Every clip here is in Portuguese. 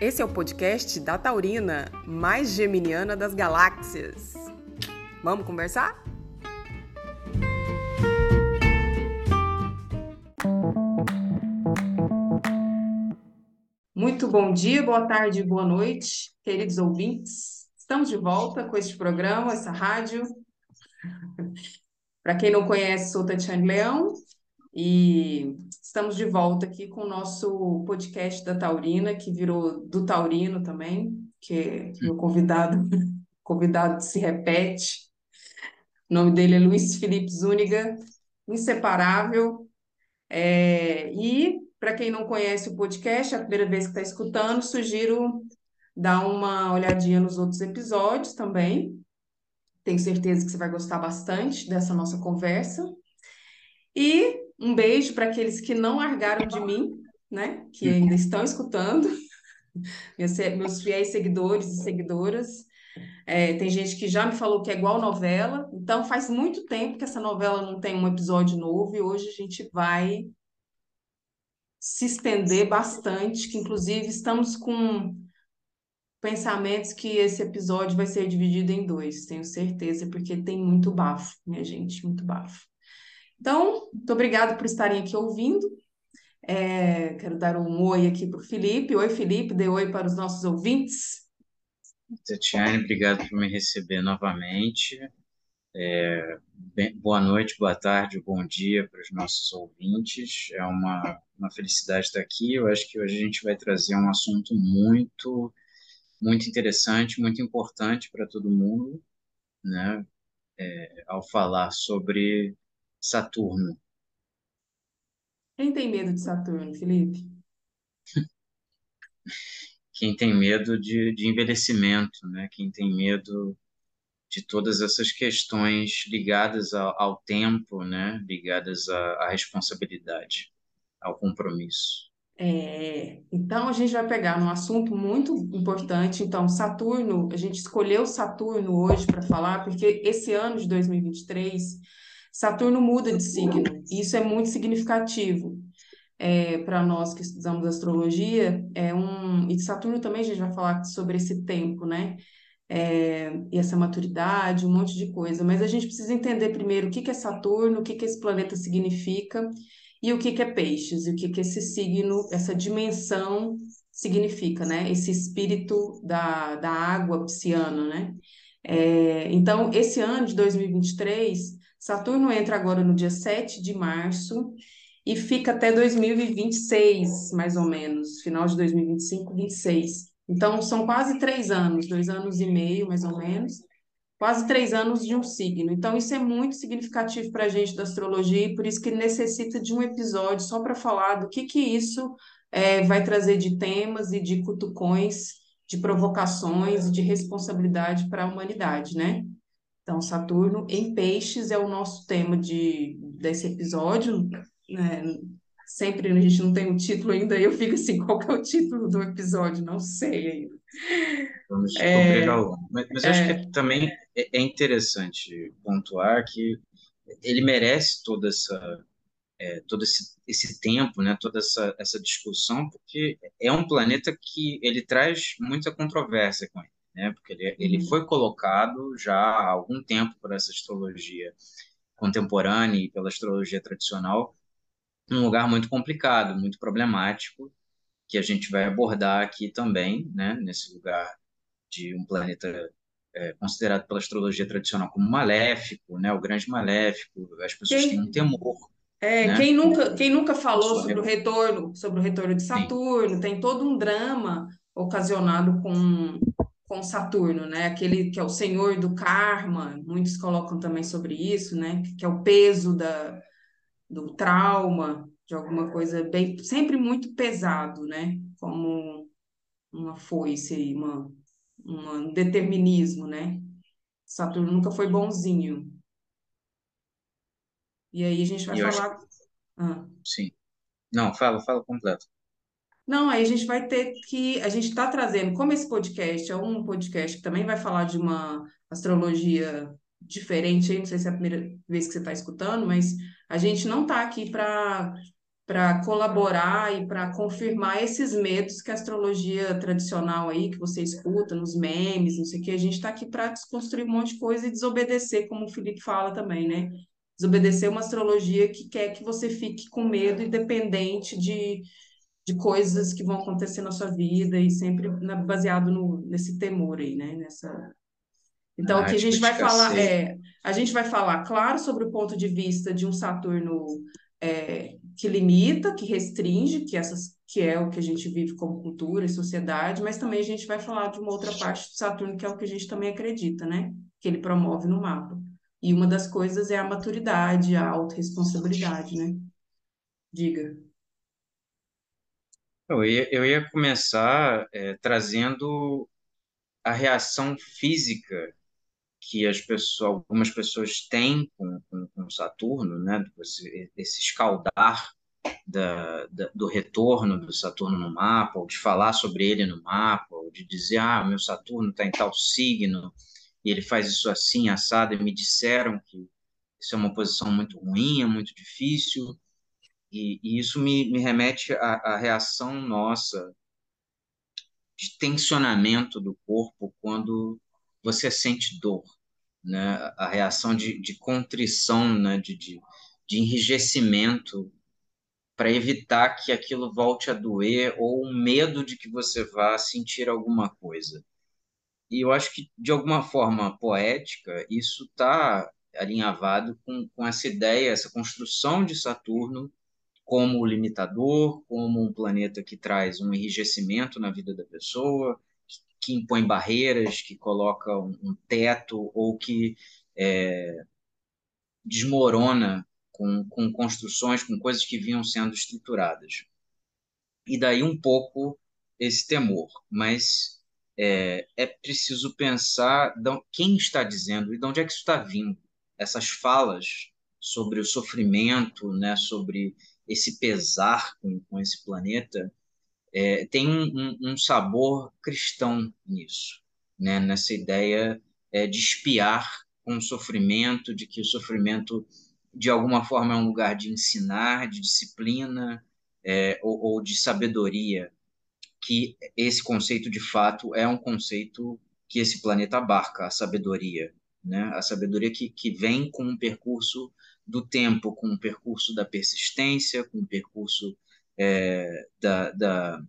Esse é o podcast da Taurina, mais geminiana das galáxias. Vamos conversar? Muito bom dia, boa tarde, boa noite, queridos ouvintes. Estamos de volta com este programa, essa rádio. Para quem não conhece, sou Tatiane Leão e estamos de volta aqui com o nosso podcast da Taurina, que virou do Taurino também, que meu convidado, convidado se repete. O nome dele é Luiz Felipe Zúñiga, inseparável. É, e, para quem não conhece o podcast, é a primeira vez que está escutando, sugiro dar uma olhadinha nos outros episódios também. Tenho certeza que você vai gostar bastante dessa nossa conversa. E um beijo para aqueles que não largaram de mim, né? Que ainda estão escutando, meus fiéis seguidores e seguidoras. É, tem gente que já me falou que é igual novela, então faz muito tempo que essa novela não tem um episódio novo e hoje a gente vai se estender bastante, que inclusive estamos com pensamentos que esse episódio vai ser dividido em dois, tenho certeza, porque tem muito bafo, minha gente, muito bafo. Então, muito obrigada por estarem aqui ouvindo. É, quero dar um oi aqui para o Felipe. Oi, Felipe, dê oi para os nossos ouvintes. Tatiane, obrigado por me receber novamente. É, bem, boa noite, boa tarde, bom dia para os nossos ouvintes. É uma, uma felicidade estar aqui. Eu acho que hoje a gente vai trazer um assunto muito, muito interessante, muito importante para todo mundo, né? É, ao falar sobre Saturno. Quem tem medo de Saturno, Felipe? Quem tem medo de, de envelhecimento, né? Quem tem medo de todas essas questões ligadas ao, ao tempo, né? Ligadas à, à responsabilidade, ao compromisso. É, então a gente vai pegar um assunto muito importante. Então, Saturno, a gente escolheu Saturno hoje para falar, porque esse ano de 2023 Saturno muda de signo, e isso é muito significativo é, para nós que estudamos astrologia. É um, e Saturno também a gente vai falar sobre esse tempo, né? É, e essa maturidade, um monte de coisa. Mas a gente precisa entender primeiro o que, que é Saturno, o que, que esse planeta significa e o que, que é Peixes, e o que, que esse signo, essa dimensão significa, né? Esse espírito da, da água pisciana, né? É, então, esse ano de 2023 Saturno entra agora no dia 7 de março e fica até 2026, mais ou menos, final de 2025, 26. Então, são quase três anos, dois anos e meio, mais ou menos, quase três anos de um signo. Então, isso é muito significativo para a gente da astrologia e por isso que necessita de um episódio só para falar do que, que isso é, vai trazer de temas e de cutucões, de provocações de responsabilidade para a humanidade, né? Então, Saturno em Peixes é o nosso tema de, desse episódio. Né? Sempre a gente não tem o um título ainda, eu fico assim, qual que é o título do episódio? Não sei ainda. Vamos é. Mas, mas é, acho que também é, é interessante pontuar que ele merece toda essa é, todo esse, esse tempo, né, toda essa, essa discussão, porque é um planeta que ele traz muita controvérsia com ele né? Porque ele, ele uhum. foi colocado já há algum tempo por essa astrologia contemporânea e pela astrologia tradicional num lugar muito complicado, muito problemático, que a gente vai abordar aqui também, né? Nesse lugar de um planeta é, considerado pela astrologia tradicional como maléfico, né? O grande maléfico, as pessoas quem, têm um temor. É, né? quem nunca, quem nunca falou sobre o retorno, sobre o retorno de Saturno, Sim. tem todo um drama ocasionado com com Saturno, né? Aquele que é o senhor do karma, muitos colocam também sobre isso, né? Que é o peso da, do trauma, de alguma coisa bem, sempre muito pesado, né? Como uma foice, uma, um determinismo, né? Saturno nunca foi bonzinho. E aí a gente vai falar. Acho... Ah. Sim. Não, fala, fala completo. Não, aí a gente vai ter que. A gente está trazendo, como esse podcast é um podcast que também vai falar de uma astrologia diferente, aí, não sei se é a primeira vez que você está escutando, mas a gente não está aqui para para colaborar e para confirmar esses medos que a astrologia tradicional aí, que você escuta nos memes, não sei o que, a gente está aqui para desconstruir um monte de coisa e desobedecer, como o Felipe fala também, né? Desobedecer uma astrologia que quer que você fique com medo e dependente de, de coisas que vão acontecer na sua vida e sempre baseado no, nesse temor aí, né? Nessa... Então, o que a gente vai falar é, a gente vai falar, claro, sobre o ponto de vista de um Saturno é, que limita, que restringe, que, essas, que é o que a gente vive como cultura e sociedade, mas também a gente vai falar de uma outra parte do Saturno, que é o que a gente também acredita, né? Que ele promove no mapa. E uma das coisas é a maturidade, a autorresponsabilidade, né? Diga. Eu ia, eu ia começar é, trazendo a reação física que as pessoas, algumas pessoas têm com, com, com Saturno, né? Esse, esse escaldar da, da, do retorno do Saturno no mapa, ou de falar sobre ele no mapa, ou de dizer, ah, meu Saturno está em tal signo, e ele faz isso assim, assado, e me disseram que isso é uma posição muito ruim, é muito difícil, e, e isso me, me remete à, à reação nossa de tensionamento do corpo quando você sente dor, né? A reação de, de contrição, né? De, de, de enrijecimento para evitar que aquilo volte a doer ou um medo de que você vá sentir alguma coisa. E eu acho que, de alguma forma poética, isso está alinhavado com, com essa ideia, essa construção de Saturno como limitador, como um planeta que traz um enrijecimento na vida da pessoa, que impõe barreiras, que coloca um, um teto ou que é, desmorona com, com construções, com coisas que vinham sendo estruturadas. E daí um pouco esse temor, mas é, é preciso pensar quem está dizendo e de onde é que isso está vindo. Essas falas sobre o sofrimento, né, sobre esse pesar com, com esse planeta, é, tem um, um, sabor cristão nisso, né? nessa ideia é, de espiar com o sofrimento, de que o sofrimento, de alguma forma, é um lugar de ensinar, de disciplina é, ou, ou de sabedoria, que esse conceito, de fato, é um conceito que esse planeta abarca, a sabedoria. Né? A sabedoria que, que vem com um percurso do tempo, com um percurso da persistência, com um percurso é, da, da,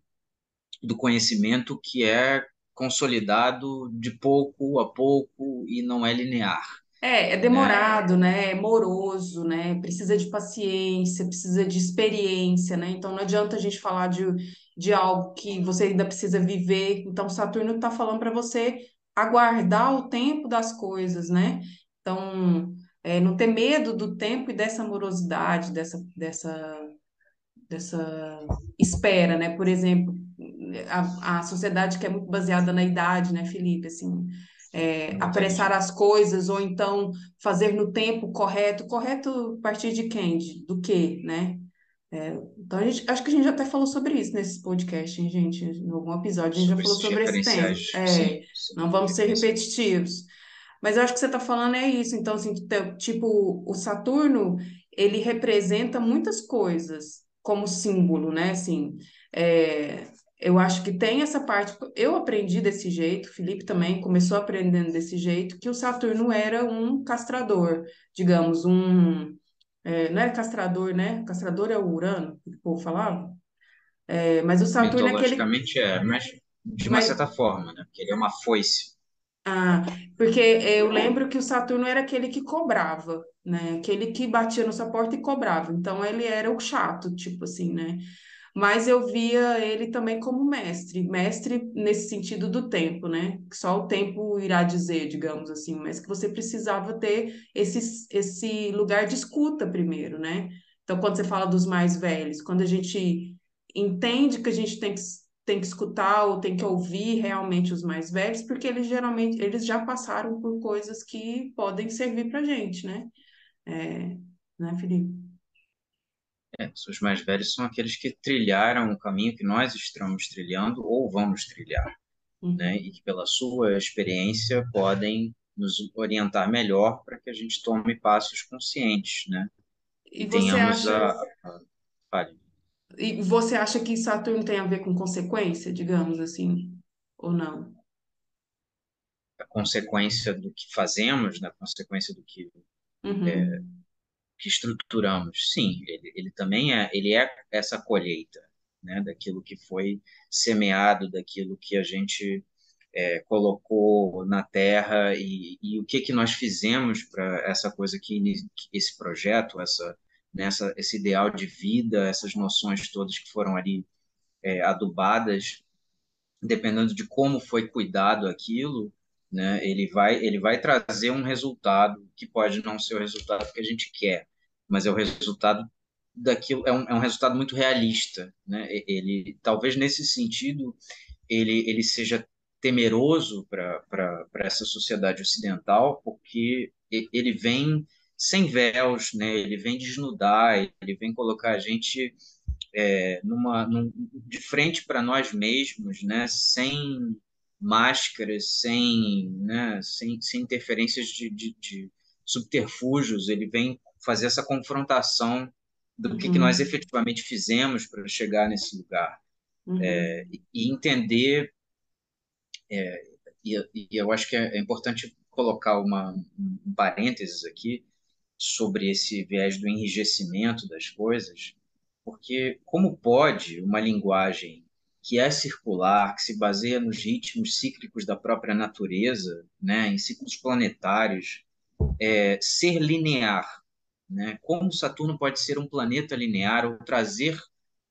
do conhecimento que é consolidado de pouco a pouco e não é linear. É, é demorado, né? né? É moroso, né? Precisa de paciência, precisa de experiência, né? Então não adianta a gente falar de, de algo que você ainda precisa viver. Então Saturno está falando para você aguardar o tempo das coisas, né? Então, é, não ter medo do tempo e dessa morosidade, dessa, dessa dessa espera, né? Por exemplo, a, a sociedade que é muito baseada na idade, né, Felipe? Assim, é, apressar as coisas ou então fazer no tempo correto. Correto a partir de quem? De, do quê, né? É, então, a gente, acho que a gente até falou sobre isso nesse podcast, hein, gente? Em algum episódio a gente já falou sobre esse tema. É, não vamos ser repetitivos. Mas eu acho que você está falando é isso. Então, assim, tipo, o Saturno, ele representa muitas coisas como símbolo, né? Assim, é, eu acho que tem essa parte. Eu aprendi desse jeito, Felipe também começou aprendendo desse jeito, que o Saturno era um castrador, digamos, um. É, não era castrador, né? Castrador é o Urano, que o povo falava. É, mas o Saturno é aquele. é, mas de uma mas... certa forma, né? Porque ele é uma foice. Ah, porque eu lembro que o Saturno era aquele que cobrava, né? Aquele que batia na sua porta e cobrava. Então ele era o chato, tipo assim, né? Mas eu via ele também como mestre, mestre nesse sentido do tempo, né? Que só o tempo irá dizer, digamos assim, mas que você precisava ter esse, esse lugar de escuta primeiro, né? Então, quando você fala dos mais velhos, quando a gente entende que a gente tem que tem que escutar ou tem que ouvir realmente os mais velhos, porque eles geralmente eles já passaram por coisas que podem servir para gente, né? É, né, Felipe? É, os mais velhos são aqueles que trilharam o caminho que nós estamos trilhando ou vamos trilhar, uhum. né? E que pela sua experiência podem nos orientar melhor para que a gente tome passos conscientes, né? E, e você acha... A... Fale E você acha que Saturno tem a ver com consequência, digamos assim, ou não? A consequência do que fazemos, na consequência do que, uhum. é, que estruturamos. Sim, ele, ele também é, ele é essa colheita, né, daquilo que foi semeado, daquilo que a gente é, colocou na Terra e, e, o que que nós fizemos para essa coisa que esse projeto, essa nessa esse ideal de vida, essas noções todas que foram ali é, adubadas, dependendo de como foi cuidado aquilo, né, ele vai ele vai trazer um resultado que pode não ser o resultado que a gente quer, mas é o resultado daquilo é um, é um resultado muito realista, né? Ele talvez nesse sentido ele ele seja temeroso para essa sociedade ocidental, porque ele vem sem véus, né? Ele vem desnudar, ele vem colocar a gente é, numa num, de frente para nós mesmos, né? Sem máscaras, sem, né? Sem, sem interferências de, de, de subterfúgios. Ele vem fazer essa confrontação do uhum. que, que nós efetivamente fizemos para chegar nesse lugar. Uhum. É, e entender, é, e, e, eu acho que é, é importante colocar uma, um parênteses aqui sobre esse viés do enrijecimento das coisas, porque como pode uma linguagem que é circular, que se baseia nos ritmos cíclicos da própria natureza, né, em ciclos planetários, é, ser linear? Né? Como Saturno pode ser um planeta linear ou trazer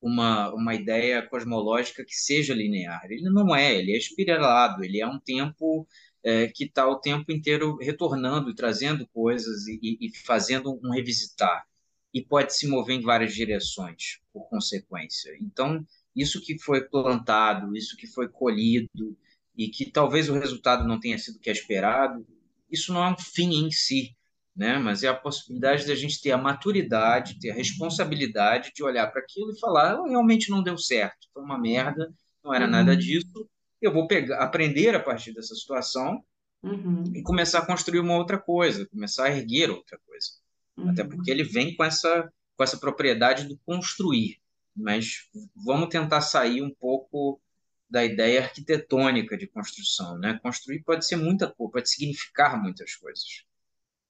uma, uma ideia cosmológica que seja linear? Ele não é, ele é espiralado, ele é um tempo é, que está o tempo inteiro retornando e trazendo coisas e, e fazendo um revisitar. E pode se mover em várias direções, por consequência. Então, isso que foi plantado, isso que foi colhido, e que talvez o resultado não tenha sido o que é esperado, isso não é um fim em si, né? Mas é a possibilidade da gente ter a maturidade, ter a responsabilidade de olhar para aquilo e falar, realmente não deu certo, foi uma merda, não era uhum. nada disso. Eu vou pegar, aprender a partir dessa situação uhum. e começar a construir uma outra coisa, começar a erguer outra coisa. Uhum. Até porque ele vem com essa com essa propriedade do construir. Mas vamos tentar sair um pouco da ideia arquitetônica de construção, né? Construir pode ser muita coisa, pode significar muitas coisas.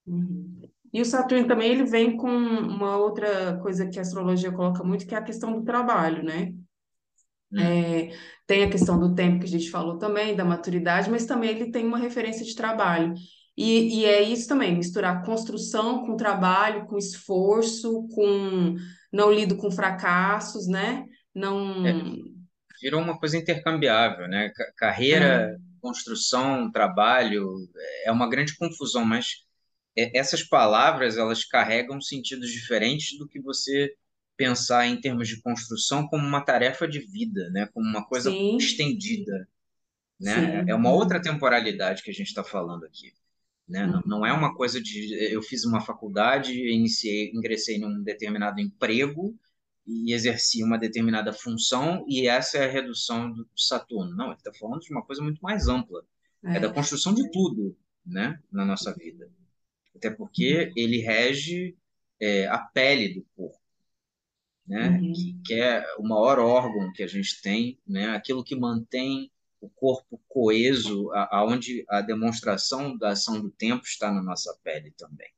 Uhum. E o Saturno também ele vem com uma outra coisa que a astrologia coloca muito, que é a questão do trabalho, né? Hum. É, tem a questão do tempo que a gente falou também, da maturidade, mas também ele tem uma referência de trabalho. E, e é isso também, misturar construção com trabalho, com esforço, com não lido com fracassos, né? Não. É, virou uma coisa intercambiável, né? Carreira, é. construção, trabalho, é uma grande confusão, mas é, essas palavras elas carregam sentidos diferentes do que você pensar em termos de construção como uma tarefa de vida, né? Como uma coisa Sim. estendida, né? Sim. É uma outra temporalidade que a gente está falando aqui, né? Não, não é uma coisa de eu fiz uma faculdade, iniciei, ingressei num determinado emprego e exerci uma determinada função e essa é a redução do Saturno. Não, ele está falando de uma coisa muito mais ampla. É. é da construção de tudo, né? Na nossa vida até porque ele rege é, a pele do corpo, né? Uhum. Que, que, é o maior órgão que a gente tem, né? Aquilo que mantém o corpo coeso, aonde a, a demonstração da ação do tempo está na nossa pele também.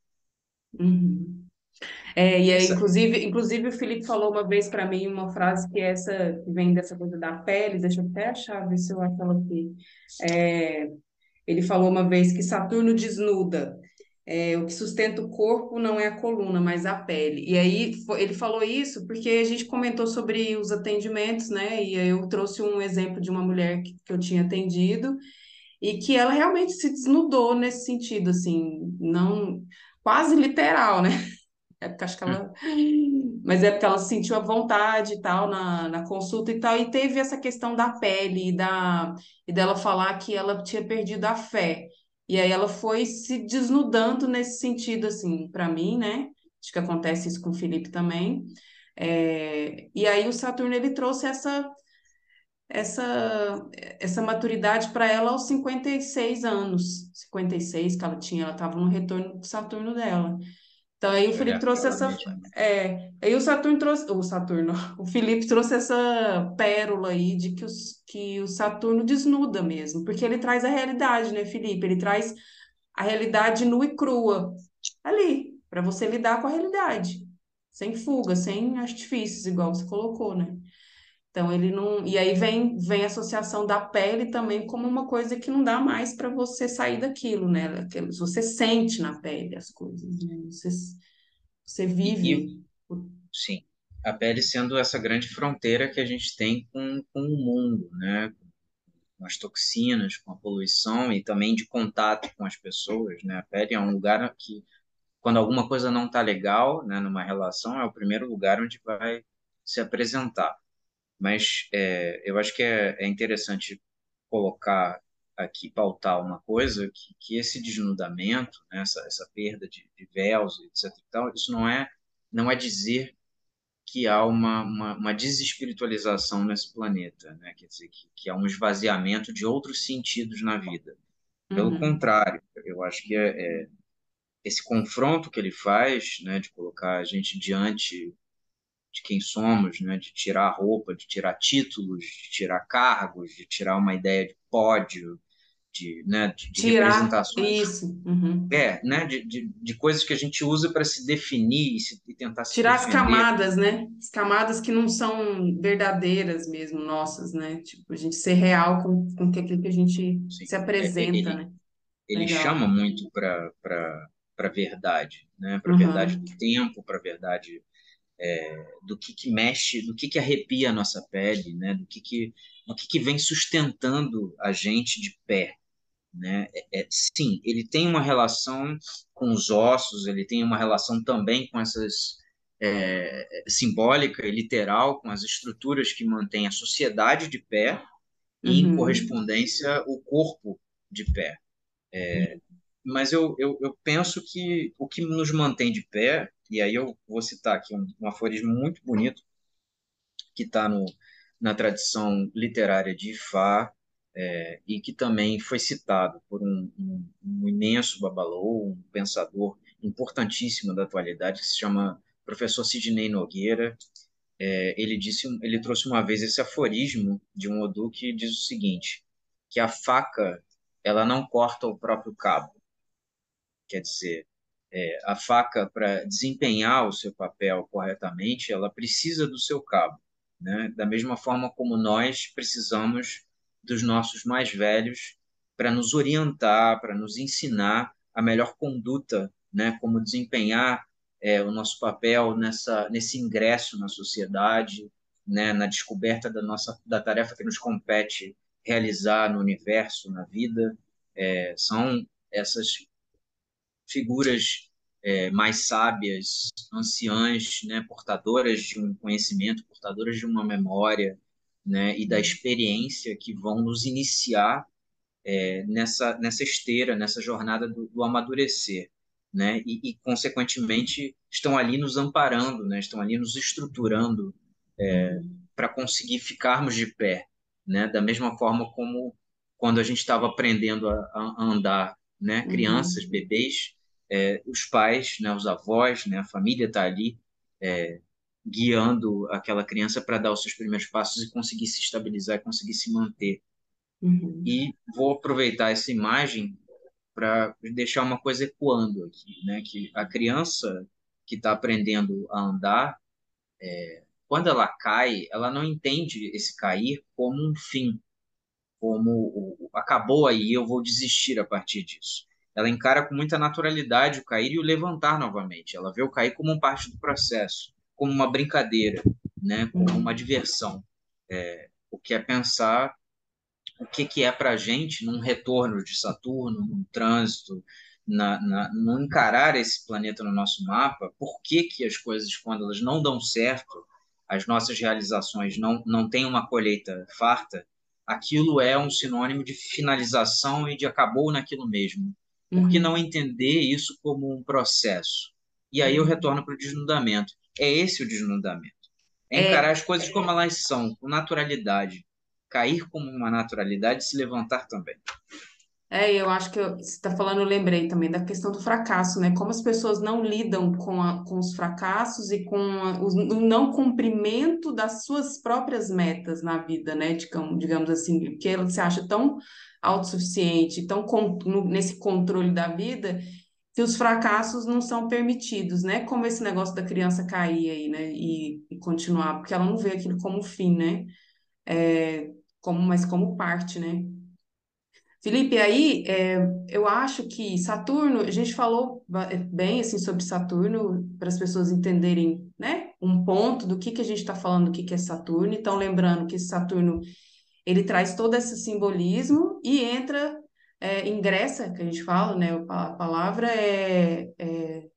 Uhum. É, e aí, inclusive, inclusive o Felipe falou uma vez para mim uma frase que é essa que vem dessa coisa da pele, deixa eu até achar, ver se eu acho ela aqui. É, ele falou uma vez que Saturno desnuda. É, o que sustenta o corpo não é a coluna, mas a pele. E aí ele falou isso porque a gente comentou sobre os atendimentos, né? E eu trouxe um exemplo de uma mulher que, que eu tinha atendido e que ela realmente se desnudou nesse sentido, assim, não quase literal, né? É porque acho que ela. Mas é porque ela sentiu a vontade e tal na, na consulta e tal, e teve essa questão da pele e, da, e dela falar que ela tinha perdido a fé. E aí ela foi se desnudando nesse sentido, assim, para mim, né? Acho que acontece isso com o Felipe também. É... E aí o Saturno ele trouxe essa essa essa maturidade para ela aos 56 anos, 56 que ela tinha, ela estava no retorno do Saturno dela. Então aí o Felipe trouxe essa. É, aí o Saturno trouxe. O Saturno, o Felipe trouxe essa pérola aí de que, os, que o Saturno desnuda mesmo, porque ele traz a realidade, né, Felipe? Ele traz a realidade nua e crua ali, para você lidar com a realidade, sem fuga, sem artifícios, igual você colocou, né? Então ele não. E aí vem, vem a associação da pele também como uma coisa que não dá mais para você sair daquilo, né? Você sente na pele as coisas, né? Você, você vive. Sim. A pele sendo essa grande fronteira que a gente tem com, com o mundo, né? Com as toxinas, com a poluição e também de contato com as pessoas, né? A pele é um lugar que, quando alguma coisa não está legal, né, numa relação, é o primeiro lugar onde vai se apresentar. Mas é, eu acho que é, é, interessante colocar aqui, pautar uma coisa, que, que esse desnudamento, né, essa, essa perda de, de véus, etc. E tal, isso não é, não é dizer que há uma, uma, uma desespiritualização nesse planeta, né? quer dizer, que, que há um esvaziamento de outros sentidos na vida. Pelo uhum. contrário, eu acho que é, é, esse confronto que ele faz, né, de colocar a gente diante de quem somos, né? de tirar roupa, de tirar títulos, de tirar cargos, de tirar uma ideia de pódio, de, né, de, de tirar representações. Isso. Uhum. É, né, de, de, de, coisas que a gente usa para se definir e, se, e tentar se Tirar as camadas, né? As camadas que não são verdadeiras mesmo, nossas, né? Tipo, a gente ser real com, com aquilo que a gente Sim. se apresenta, ele, né? Ele Legal. chama muito para a verdade, né? Para a uhum. verdade do tempo, para a verdade é, do que, que mexe, do que, que arrepia a nossa pele, né? do que, que, do que, que vem sustentando a gente de pé. Né? É, é, sim, ele tem uma relação com os ossos, ele tem uma relação também com essas é, simbólica e literal, com as estruturas que mantêm a sociedade de pé e, uhum. em correspondência, o corpo de pé. É, mas eu, eu, eu penso que o que nos mantém de pé e aí eu vou citar aqui um, um aforismo muito bonito que está na tradição literária de Ifá é, e que também foi citado por um, um, um imenso babalô, um pensador importantíssimo da atualidade que se chama professor Sidney Nogueira. É, ele disse, ele trouxe uma vez esse aforismo de um Odu que diz o seguinte: que a faca ela não corta o próprio cabo. Quer dizer, é, a faca, para desempenhar o seu papel corretamente, ela precisa do seu cabo. Né? Da mesma forma como nós precisamos dos nossos mais velhos para nos orientar, para nos ensinar a melhor conduta, né? como desempenhar é, o nosso papel nessa, nesse ingresso na sociedade, né? na descoberta da, nossa, da tarefa que nos compete realizar no universo, na vida. É, são essas figuras é, mais sábias, anciãs, né, portadoras de um conhecimento, portadoras de uma memória, né, e da experiência que vão nos iniciar é, nessa nessa esteira, nessa jornada do, do amadurecer, né, e, e, consequentemente estão ali nos amparando, né, estão ali nos estruturando é, para conseguir ficarmos de pé, né, da mesma forma como quando a gente estava aprendendo a, a andar, né, crianças, uhum. bebês, é, os pais, né, os avós, né, a família está ali é, guiando aquela criança para dar os seus primeiros passos e conseguir se estabilizar, conseguir se manter. Uhum. E vou aproveitar essa imagem para deixar uma coisa ecoando aqui, né, que a criança que está aprendendo a andar, é, quando ela cai, ela não entende esse cair como um fim, como o, acabou aí, eu vou desistir a partir disso ela encara com muita naturalidade o cair e o levantar novamente. Ela vê o cair como parte do processo, como uma brincadeira, né? como uma diversão. É, o que é pensar o que, que é para a gente num retorno de Saturno, num trânsito, na, na, no encarar esse planeta no nosso mapa, por que, que as coisas, quando elas não dão certo, as nossas realizações não, não têm uma colheita farta, aquilo é um sinônimo de finalização e de acabou naquilo mesmo. Por que uhum. não entender isso como um processo? E aí eu uhum. retorno para o desnudamento. É esse o desnudamento. É, é encarar é, as coisas como elas são, com naturalidade. Cair como uma naturalidade e se levantar também. É, eu acho que eu- você está falando, eu lembrei também da questão do fracasso, né? Como as pessoas não lidam com, a- com os fracassos e com a- os- o não cumprimento das suas próprias metas na vida, né? Digamos, digamos assim, porque ela se acha tão autossuficiente, tão no- nesse controle da vida, que os fracassos não são permitidos, né? Como esse negócio da criança cair aí, né? E, e continuar, porque ela não vê aquilo como fim, né? É, como, mas como parte, né? Felipe, aí é, eu acho que Saturno, a gente falou bem assim sobre Saturno para as pessoas entenderem, né, um ponto do que que a gente está falando, do que que é Saturno. Então, lembrando que Saturno ele traz todo esse simbolismo e entra, é, ingressa, que a gente fala, né, a palavra é, é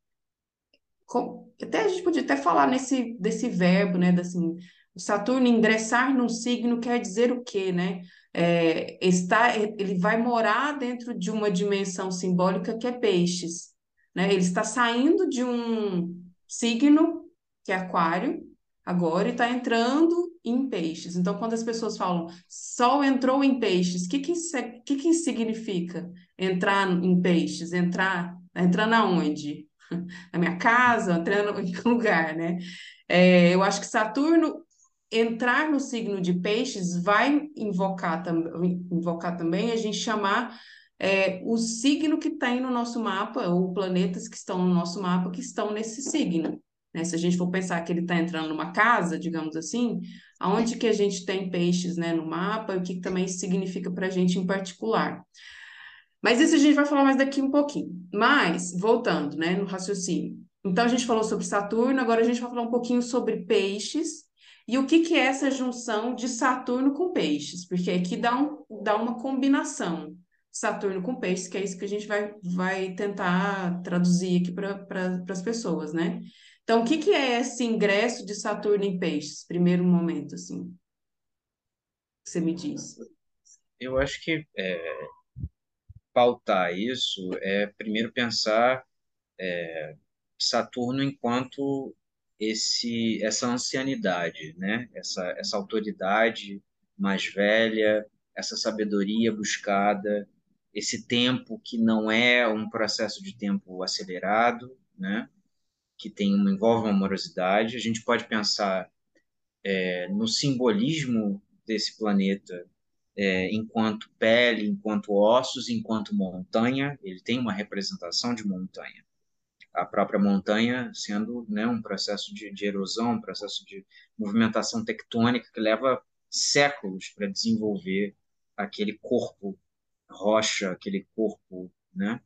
co- até a gente podia até falar nesse desse verbo, né, assim, o Saturno ingressar num signo quer dizer o quê, né? É, está, ele vai morar dentro de uma dimensão simbólica que é peixes, né? Ele está saindo de um signo que é aquário agora e está entrando em peixes. Então, quando as pessoas falam Sol entrou em peixes, o que que, é- que que significa? Entrar em peixes, entrar, entrar na onde? na minha casa, entrando em algum lugar, né? É, eu acho que Saturno entrar no signo de Peixes vai invocar, tam invocar também a gente chamar é, o signo que tem no nosso mapa, ou planetas que estão no nosso mapa que estão nesse signo. Né? Se a gente for pensar que ele está entrando numa casa, digamos assim, aonde que a gente tem peixes né, no mapa, o que, que também significa para a gente em particular. Mas isso a gente vai falar mais daqui um pouquinho. Mas, voltando, né, no raciocínio. Então, a gente falou sobre Saturno, agora a gente vai falar um pouquinho sobre peixes e o que, que é essa junção de Saturno com peixes, porque aqui dá, um, dá uma combinação. Saturno com peixes, que é isso que a gente vai, vai tentar traduzir aqui para pra, as pessoas, né? Então, o que, que é esse ingresso de Saturno em peixes? Primeiro momento, assim, você me diz. Eu acho que é, pautar isso é primeiro pensar é, Saturno enquanto esse essa ancianidade, né? Essa essa autoridade mais velha, essa sabedoria buscada, esse tempo que não é um processo de tempo acelerado, né? Que tem envolve uma amorosidade. A gente pode pensar é, no simbolismo desse planeta é, enquanto pele, enquanto ossos, enquanto montanha. Ele tem uma representação de montanha. A própria montanha sendo né, um processo de, de erosão, um processo de movimentação tectônica que leva séculos para desenvolver aquele corpo rocha, aquele corpo, né?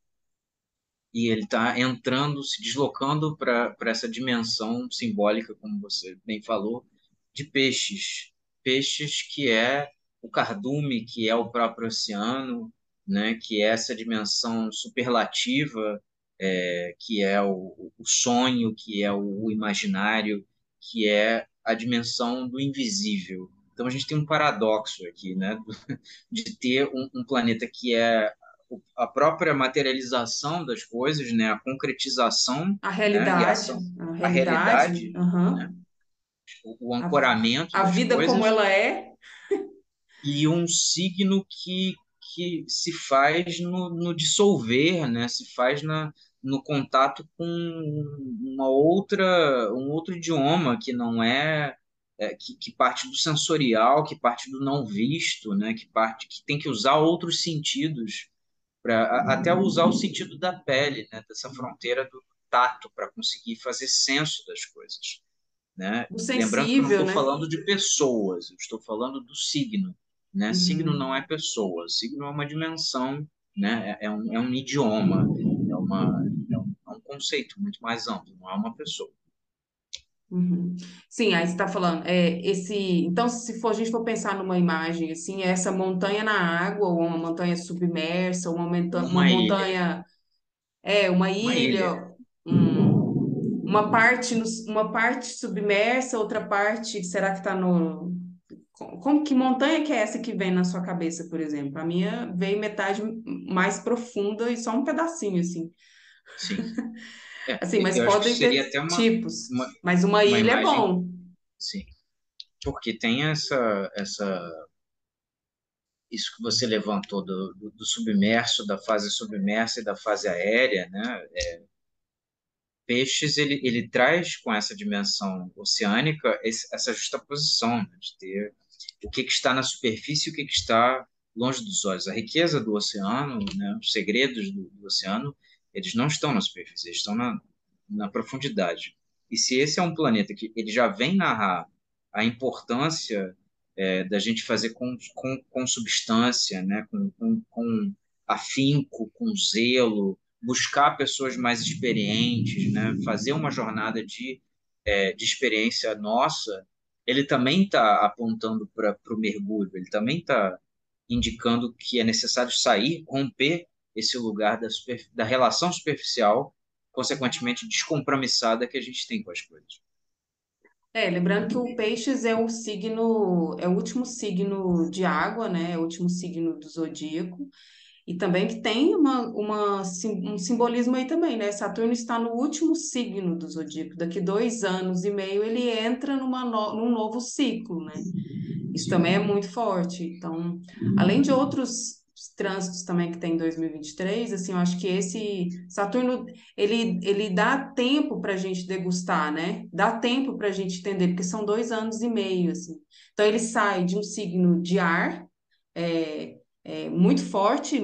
E ele está entrando, se deslocando para essa dimensão simbólica, como você bem falou, de peixes. Peixes que é o cardume, que é o próprio oceano, né? que é essa dimensão superlativa, é, que é o, o, sonho, que é o, o imaginário, que é a dimensão do invisível. Então a gente tem um paradoxo aqui, né? de ter um, um planeta que é a própria materialização das coisas, né, a concretização, a realidade, né, a, a realidade uhum. né, o, o, ancoramento a, a vida coisas, como ela é e um signo que que se faz no, no dissolver, né, se faz na, no contato com uma outra um outro idioma que não é é, que, que, parte do sensorial, que parte do não visto, né? que parte que tem que usar outros sentidos para até usar o sentido da pele, né, dessa fronteira do tato para conseguir fazer senso das coisas, né? Sensível, Lembrando que eu não estou né? falando de pessoas, eu estou falando do signo, né? Uhum. Signo não é pessoa, signo é uma dimensão, né? É, é um, é um idioma, é, uma, é um, é um conceito muito mais amplo, não é uma pessoa. Uhum. Sim, aí você está falando, é, esse, então se for, a gente for pensar numa imagem, assim, é essa montanha na água, ou uma montanha submersa, ou uma, uma, uma montanha, é, uma ilha, uma ilha. Um, uma, parte no, uma parte submersa, outra parte, será que está no... Como, que montanha que é essa que vem na sua cabeça, por exemplo? A minha veio metade mais profunda e só um pedacinho, assim. Sim. É, assim, mas podem ter uma, tipos. Uma, mas uma, uma ilha imagem, é bom. Sim. Porque tem essa, essa isso que você levantou do, do, do, submerso, da fase submersa e da fase aérea, né? É, peixes ele, ele traz com essa dimensão oceânica esse, essa justaposição né? de ter o que, que está na superfície e o que, que está longe dos olhos. A riqueza do oceano, né? os segredos do, do oceano, eles não estão na superfície, eles estão na, na profundidade. E se esse é um planeta que ele já vem narrar a importância é, da gente fazer com, com, com substância, né? com, com, com afinco, com zelo, buscar pessoas mais experientes, né? fazer uma jornada de, é, de experiência nossa, ele também está apontando para o mergulho, ele também está indicando que é necessário sair, romper esse lugar da, super, da relação superficial, consequentemente descompromissada que a gente tem com as coisas. É, lembrando que o peixes é o signo, é o último signo de água, né? É o último signo do zodíaco. E também que tem uma, uma, um simbolismo aí também, né? Saturno está no último signo do zodíaco. Daqui dois anos e meio ele entra numa no, num novo ciclo, né? Isso também é muito forte. Então, além de outros trânsitos também que tem em 2023, assim, eu acho que esse Saturno, ele, ele dá tempo para a gente degustar, né? Dá tempo para a gente entender, porque são dois anos e meio, assim. Então, ele sai de um signo de ar, é, é, muito forte,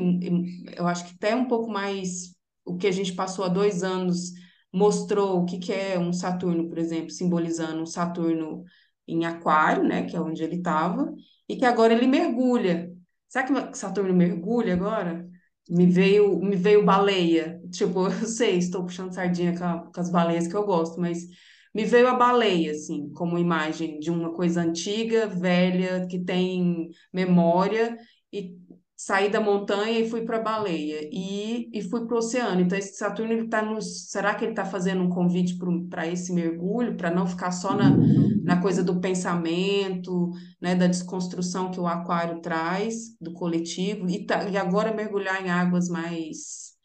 eu acho que até um pouco mais o que a gente passou há dois anos mostrou o que, que é um Saturno, por exemplo, simbolizando um Saturno em Aquário, né, que é onde ele estava, e que agora ele mergulha Sabe que Saturno mergulha agora? Me veio, me veio baleia. Tipo, eu sei, estou puxando sardinha com, a, com as baleias que eu gosto, mas me veio a baleia, assim, como imagem de uma coisa antiga, velha, que tem memória, e saí da montanha e fui para a baleia e, e fui para o oceano. Então, esse Saturno ele está nos. Será que ele está fazendo um convite para esse mergulho, para não ficar só na, na coisa do pensamento, né, da desconstrução que o aquário traz, do coletivo, e, tá, e agora mergulhar em águas mais.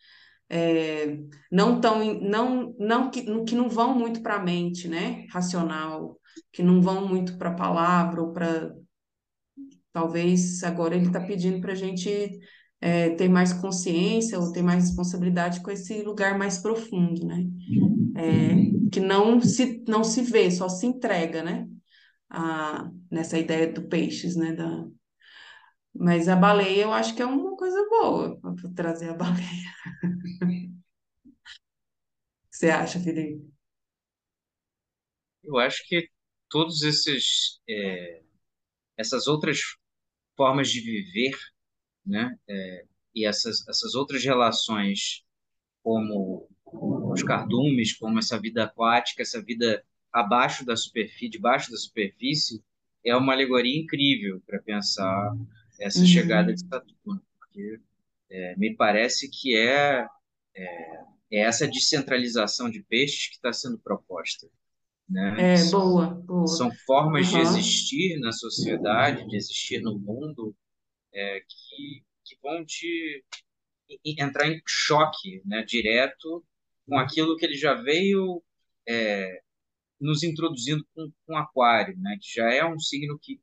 É, não tão não não que, que não vão muito para a mente né racional que não vão muito para a palavra ou para Talvez agora ele está pedindo para a gente é, ter mais consciência ou ter mais responsabilidade com esse lugar mais profundo, né? É, que não se, não se vê, só se entrega, né? A, nessa ideia do peixes, né? Da... Mas a baleia eu acho que é uma coisa boa para trazer a baleia. você acha, Felipe? Eu acho que todos esses é, essas outras formas de viver, né? É, e essas, essas outras relações, como os cardumes, como essa vida aquática, essa vida abaixo da superfície, debaixo da superfície, é uma alegoria incrível para pensar essa uhum. chegada de Saturno, porque é, me parece que é, é, é, essa descentralização de peixes que está sendo proposta. Né? É, são, boa, boa. São formas uhum. de existir na sociedade, de existir no mundo, é, que, que vão te entrar em choque né, direto com aquilo que ele já veio é, nos introduzindo com, com Aquário, né, que já é um signo que,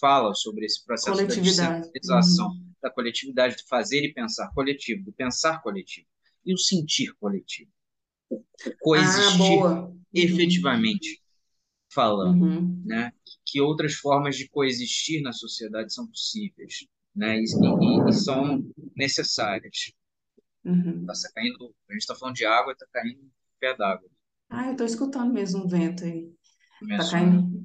fala sobre esse processo da descentralização, uhum. da coletividade, do fazer e pensar coletivo, do pensar coletivo e o sentir coletivo. O, o coexistir ah, efetivamente falando, uhum. né? Que outras formas de coexistir na sociedade são possíveis, né? E, e, e são necessárias. Uhum. Tá caindo, a gente está falando de água, está caindo pé d'água. Ah, eu estou escutando mesmo um vento aí. Está caindo.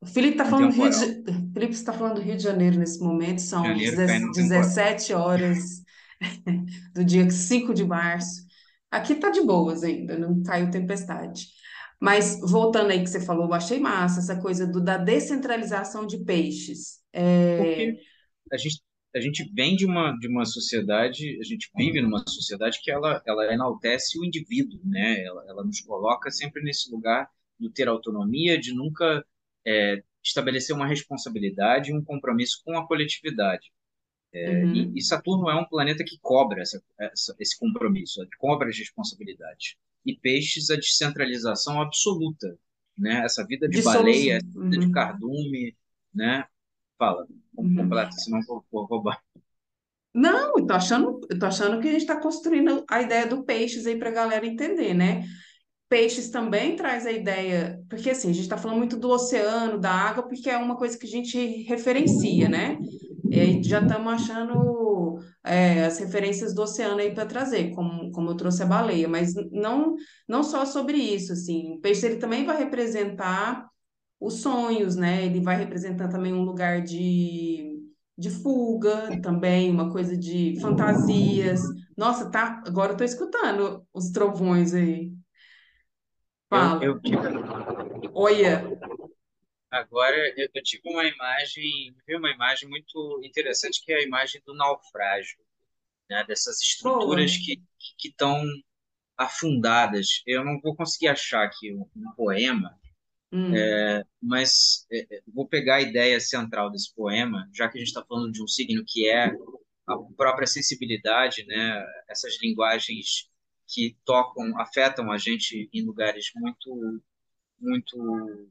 O Felipe está falando, do Rio de... Felipe está falando do Rio de Janeiro nesse momento, são Janeiro, 17 horas do dia 5 de março. Aqui está de boas ainda, não caiu tempestade. Mas voltando aí que você falou, eu achei massa essa coisa do, da descentralização de peixes. É... Porque a gente, a gente vem de uma, de uma sociedade, a gente vive numa sociedade que ela, ela enaltece o indivíduo, né? Ela, ela nos coloca sempre nesse lugar de ter autonomia, de nunca é, estabelecer uma responsabilidade e um compromisso com a coletividade. É, uhum. e, e, Saturno é um planeta que cobra essa, essa, esse compromisso, cobra as responsabilidades e peixes a descentralização absoluta, né? Essa vida de baleia, essa vida uhum. de cardume, né? Fala, uhum. completa, senão vou, vou roubar. Não, eu tô achando, eu tô achando que a gente está construindo a ideia do peixes aí para a galera entender, né? Peixes também traz a ideia, porque assim, a gente está falando muito do oceano, da água, porque é uma coisa que a gente referencia, né? E aí já estamos achando é, as referências do oceano aí para trazer, como, como eu trouxe a baleia, mas não, não só sobre isso, assim, o peixe ele também vai representar os sonhos, né? Ele vai representar também um lugar de, de fuga, também uma coisa de fantasias. Nossa, tá, agora eu tô escutando os trovões aí. Fala. Eu, eu... Olha. Agora eu, eu tive uma imagem, vi uma imagem muito interessante que é a imagem do naufrágio, né? Dessas estruturas que que estão afundadas. Eu não vou conseguir achar aqui um, um poema, hum. é, mas é, é, vou pegar a ideia central desse poema, já que a gente está falando de um signo que é a própria sensibilidade, né? Essas linguagens que tocam, afetam a gente em lugares muito, muito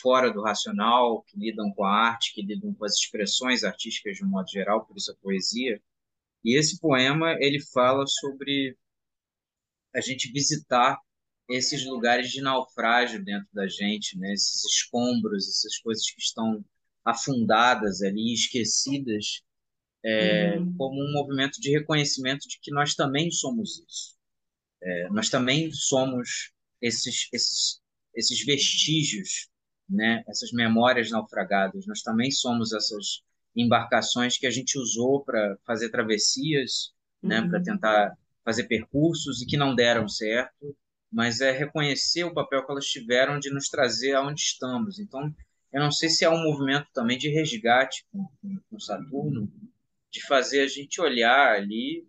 fora do racional, que lidam com a arte, que lidam com as expressões artísticas de um modo geral, por isso a poesia. E esse poema ele fala sobre a gente visitar esses lugares de naufrágio dentro da gente, né? Esses escombros, essas coisas que estão afundadas ali, esquecidas, é, uhum. como um movimento de reconhecimento de que nós também somos isso. É, nós também somos esses, esses, esses vestígios, né? essas memórias naufragadas. Nós também somos essas embarcações que a gente usou para fazer travessias, né? uhum. né? para tentar fazer percursos e que não deram certo, mas é reconhecer o papel que elas tiveram de nos trazer aonde estamos. Então, eu não sei se é um movimento também de resgate com, com, Saturno, de fazer a gente olhar ali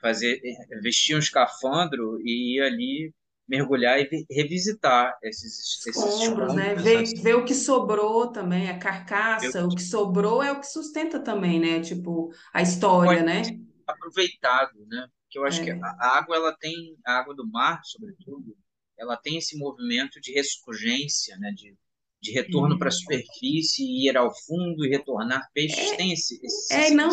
fazer eh, vestir um escafandro e ir ali mergulhar e revisitar esses, esses escombros, né? Ver, ver o que sobrou também, a carcaça, o que sobrou é o que sustenta também, né? Tipo, a história, né? Aproveitado, né? Porque eu acho é. que a água, ela tem, a água do mar, sobretudo, ela tem esse movimento de ressurgência, né? De de retorno para a superfície, ir ao fundo e retornar. Peixes é, têm esse, esse é, não,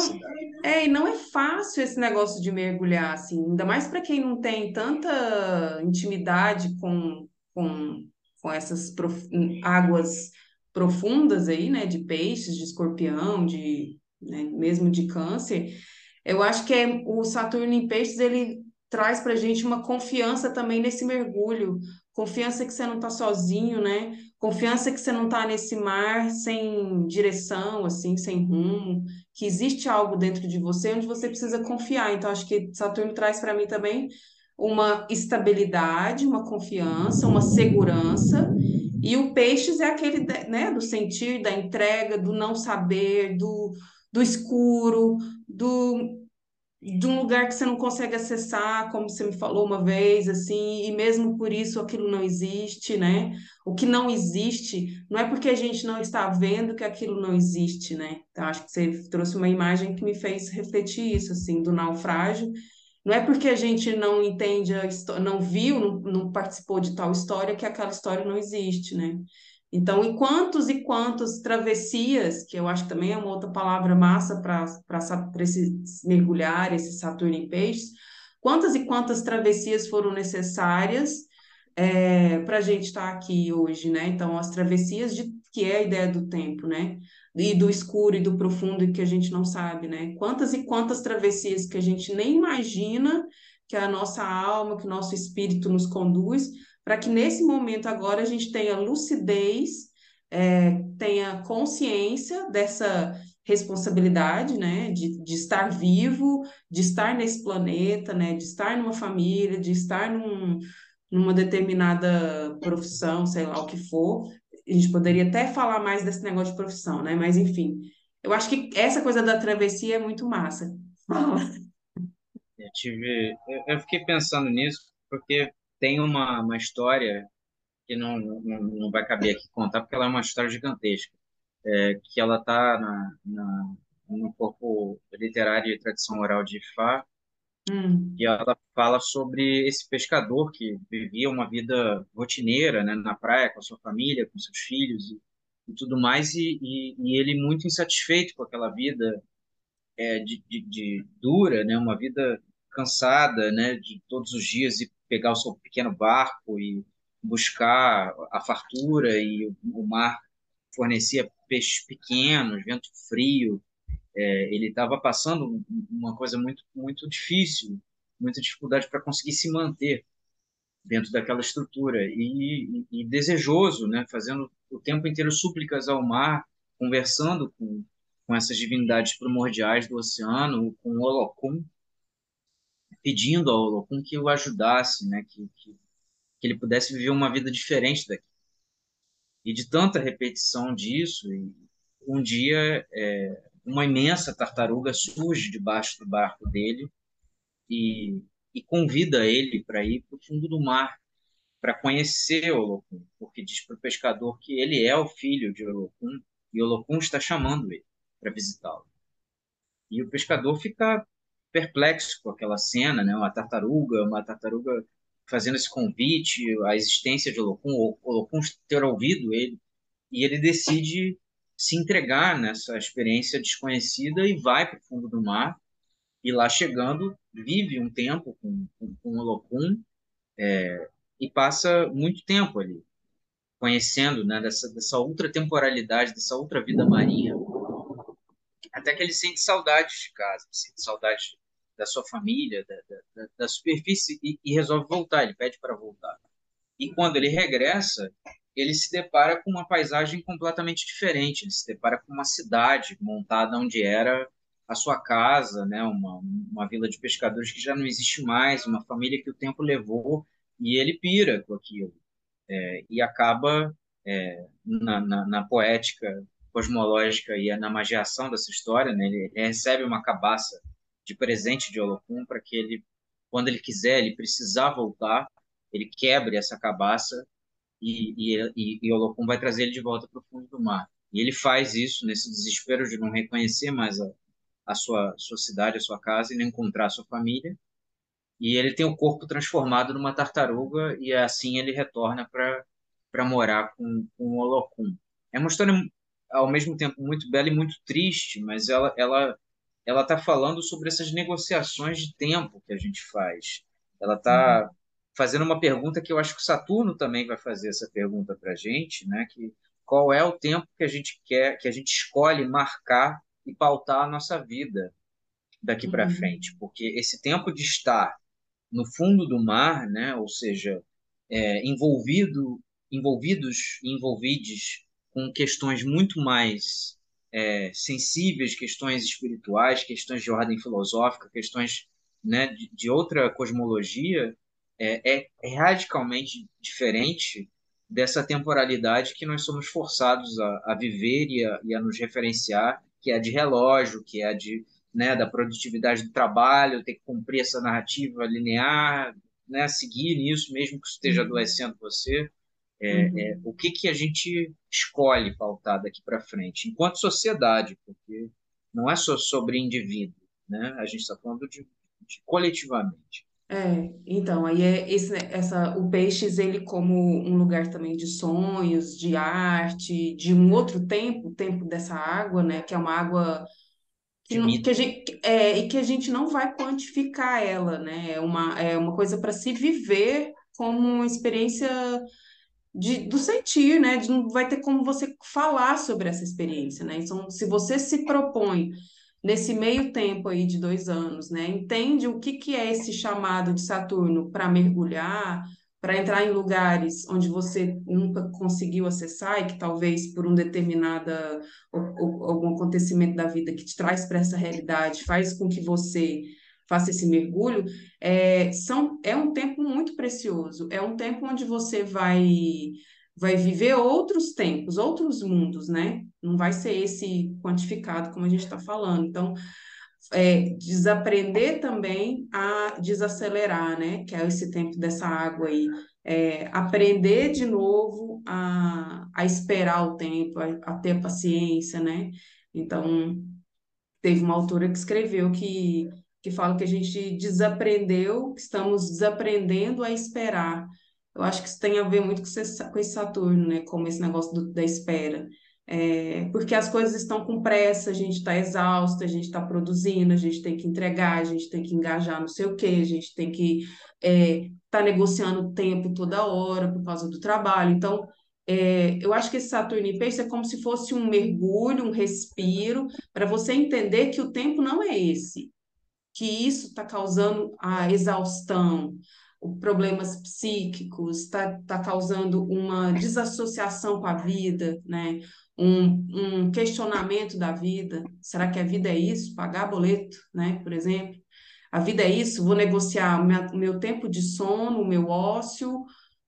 é, e não é fácil esse negócio de mergulhar, assim, ainda mais para quem não tem tanta intimidade com, com, com essas prof, águas profundas aí, né, de peixes, de escorpião, de, né, mesmo de câncer. Eu acho que é, o Saturno em peixes, ele traz para a gente uma confiança também nesse mergulho, confiança que você não está sozinho, né? Confiança que você não está nesse mar sem direção, assim, sem rumo, que existe algo dentro de você onde você precisa confiar. Então, acho que Saturno traz para mim também uma estabilidade, uma confiança, uma segurança. E o peixes é aquele, né, do sentir, da entrega, do não saber, do, do escuro, do de um lugar que você não consegue acessar, como você me falou uma vez, assim, e mesmo por isso aquilo não existe, né? O que não existe, não é porque a gente não está vendo que aquilo não existe, né? Então, acho que você trouxe uma imagem que me fez refletir isso, assim, do naufrágio. Não é porque a gente não entende a história, não viu, não, não participou de tal história que aquela história não existe, né? Então, e quantos e quantas travessias, que eu acho que também é uma outra palavra massa para esse mergulhar, esse Saturno em peixes, quantas e quantas travessias foram necessárias é, para a gente estar tá aqui hoje, né? Então, as travessias de que é a ideia do tempo, né? E do escuro e do profundo e que a gente não sabe, né? Quantas e quantas travessias que a gente nem imagina que a nossa alma, que o nosso espírito nos conduz, para que nesse momento agora a gente tenha lucidez, é, tenha consciência dessa responsabilidade, né, de, de estar vivo, de estar nesse planeta, né, de estar numa família, de estar num, numa determinada profissão, sei lá o que for. A gente poderia até falar mais desse negócio de profissão, né, mas enfim, eu acho que essa coisa da travessia é muito massa. Eu tive, eu fiquei pensando nisso porque tem uma, uma história que não, não, não vai caber aqui contar, porque ela é uma história gigantesca, é, que ela está na, na, no corpo literário e tradição oral de Ifá, hum. e ela fala sobre esse pescador que vivia uma vida rotineira né, na praia com a sua família, com seus filhos, e, e tudo mais, e, e, e ele muito insatisfeito com aquela vida é, de, de, de, dura, né, uma vida cansada, né, de todos os dias e pegar o seu pequeno barco e buscar a fartura e o, mar fornecia peixes pequenos, vento frio, é, ele estava passando uma coisa muito muito difícil, muita dificuldade para conseguir se manter dentro daquela estrutura. E, e, e, desejoso, né, fazendo o tempo inteiro súplicas ao mar, conversando com, com essas divindades primordiais do oceano, com o Olocum, pedindo ao Olocum que o ajudasse, né, que, que, que ele pudesse viver uma vida diferente daqui. E de tanta repetição disso, um dia é, uma imensa tartaruga surge debaixo do barco dele e, e convida ele para ir para o fundo do mar, para conhecer Olocum, porque diz para o pescador que ele é o filho de Olocum e Olocum está chamando ele para visitá-lo. E o pescador fica perplexo com aquela cena, né? Uma tartaruga, uma tartaruga fazendo esse convite, a existência de Olocum, Olocum ter ouvido ele, e ele decide se entregar nessa experiência desconhecida e vai para o fundo do mar. E lá chegando, vive um tempo com, com, com é, e passa muito tempo ali, conhecendo né, dessa, dessa outra temporalidade, dessa outra vida marinha. Até que ele sente saudade de casa, sente saudade da sua família, da, da, da superfície, e, e resolve voltar. Ele pede para voltar. E quando ele regressa, ele se depara com uma paisagem completamente diferente. Ele se depara com uma cidade montada onde era a sua casa, né? uma, uma vila de pescadores que já não existe mais, uma família que o tempo levou, e ele pira com aquilo. É, e acaba é, na, na, na, poética cosmológica e na magiação dessa história, né? ele, ele recebe uma cabaça de presente de Olocum para que ele, quando ele quiser, ele precisar voltar, ele quebre essa cabaça e, e, e, Olocum vai trazer ele de volta para o fundo do mar. E ele faz isso nesse desespero de não reconhecer mais a, a sua, sua cidade, a sua casa e não encontrar a sua família. E ele tem o corpo transformado numa tartaruga e assim ele retorna para morar com, com o Olocum. É uma história ao mesmo tempo muito bela e muito triste, mas ela ela ela está falando sobre essas negociações de tempo que a gente faz. Ela está uhum fazendo uma pergunta que eu acho que o Saturno também vai fazer essa pergunta para a gente, né? Que qual é o tempo que a gente quer, que a gente escolhe marcar e pautar a nossa vida daqui para uhum. frente? Porque esse tempo de estar no fundo do mar, né? Ou seja, é, envolvido, envolvidos, envolvidos com questões muito mais é, sensíveis, questões espirituais, questões de ordem filosófica, questões né, de, de outra cosmologia, é, é, é radicalmente diferente dessa temporalidade que nós somos forçados a, a viver e a, e a, nos referenciar, que é a de relógio, que é a de né, da produtividade do trabalho, ter que cumprir essa narrativa linear, né, seguir nisso, mesmo que esteja uhum. adoecendo você. É, uhum. é, o que, que a gente escolhe pautar daqui para frente, enquanto sociedade, porque não é só sobre indivíduo, né? a gente está falando de, de coletivamente. É, então, aí é esse, essa, o Peixes, ele como um lugar também de sonhos, de arte, de um outro tempo, o tempo dessa água, né, que é uma água que, não, que a gente, é, e que a gente não vai quantificar ela, né, é uma, é uma coisa para se viver como uma experiência de, do sentir, né, de, não vai ter como você falar sobre essa experiência, né, então se você se propõe nesse meio tempo aí de dois anos, né? Entende o que, que é esse chamado de Saturno para mergulhar, para entrar em lugares onde você nunca conseguiu acessar e que talvez por um determinada algum acontecimento da vida que te traz para essa realidade faz com que você faça esse mergulho, é, são, é um tempo muito precioso, é um tempo onde você vai vai viver outros tempos, outros mundos, né? Não vai ser esse quantificado como a gente está falando. Então, é, desaprender também a desacelerar, né? Que é esse tempo dessa água aí. É, aprender de novo a, a esperar o tempo, a, a ter paciência, né? Então, teve uma autora que escreveu que, que fala que a gente desaprendeu, que estamos desaprendendo a esperar eu acho que isso tem a ver muito com esse, Saturno, né? Como esse negócio do, da espera. é, porque as coisas estão com pressa, a gente está exausta, a gente está produzindo, a gente tem que entregar, a gente tem que engajar não sei o quê, a gente tem que estar é, tá negociando o tempo toda hora por causa do trabalho. Então, é, eu acho que esse Saturno em Peixe é como se fosse um mergulho, um respiro, para você entender que o tempo não é esse, que isso está causando a exaustão, problemas psíquicos, está tá causando uma desassociação com a vida, né? Um, um, questionamento da vida. Será que a vida é isso? Pagar boleto, né? Por exemplo. A vida é isso? Vou negociar o meu, tempo de sono, o meu ócio,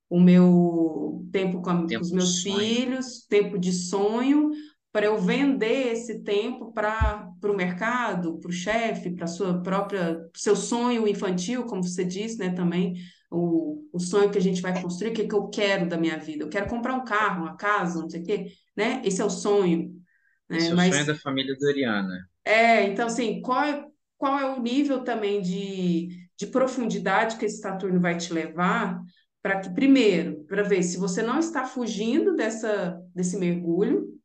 o meu tempo com, a, tempo com os meus filhos, tempo de sonho, para eu vender esse tempo para o mercado, para o chefe, para sua própria seu sonho infantil, como você disse, né, também o, o sonho que a gente vai construir, o que, que eu quero da minha vida. Eu quero comprar um carro, uma casa, não sei o quê, né? Esse é o sonho. Né? Esse é o Mas, sonho da família Doriana. É, então, assim, qual é, qual é o nível também de, de profundidade que esse Saturno vai te levar para que, primeiro, para ver se você não está fugindo dessa, desse mergulho,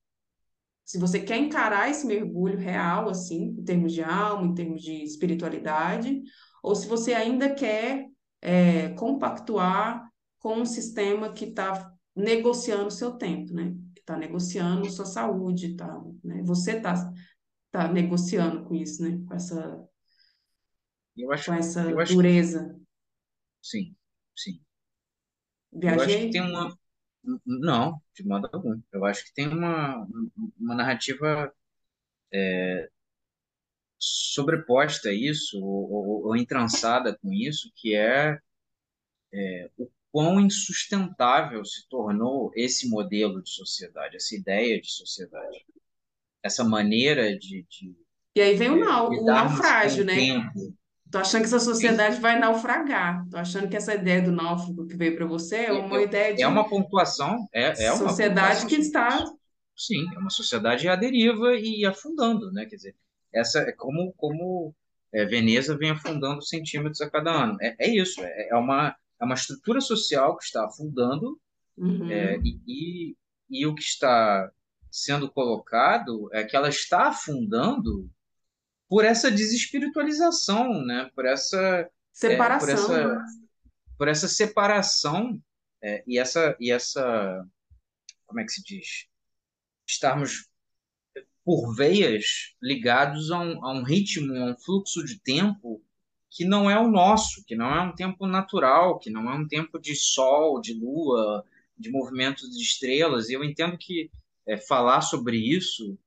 se você quer encarar esse mergulho real, assim, em termos de alma, em termos de espiritualidade, ou se você ainda quer é, compactuar com um sistema que está negociando o seu tempo, né? Está negociando sua saúde, tá, né? Você está tá negociando com isso, né? Com essa, acho, com essa dureza. Que... Sim, sim. Viajei? Eu acho que tem uma... Não, de modo algum. Eu acho que tem uma, uma narrativa é, sobreposta a isso, ou, ou, ou, entrançada com isso, que é, é, o quão insustentável se tornou esse modelo de sociedade, essa ideia de sociedade, essa maneira de. de e aí vem o, é, nau, o naufrágio, né? Tempo. Tô achando que essa sociedade vai naufragar. Tô achando que essa ideia do náufrago que veio para você é uma é, ideia de. É uma pontuação. É, é uma sociedade pontuação, que está. Sim, é uma sociedade à deriva e afundando, né? Quer dizer, essa é como, como é, Veneza vem afundando centímetros a cada ano. É, é isso, é, é, uma, é uma estrutura social que está afundando uhum. é, e, e, e, o que está sendo colocado é que ela está afundando por essa desespiritualização, né? por essa separação, por essa, por essa separação e essa e essa como é que se diz estarmos por veias ligados a um, a um ritmo, a um fluxo de tempo que não é o nosso, que não é um tempo natural, que não é um tempo de sol, de lua, de movimentos de estrelas. E eu entendo que é, falar sobre isso,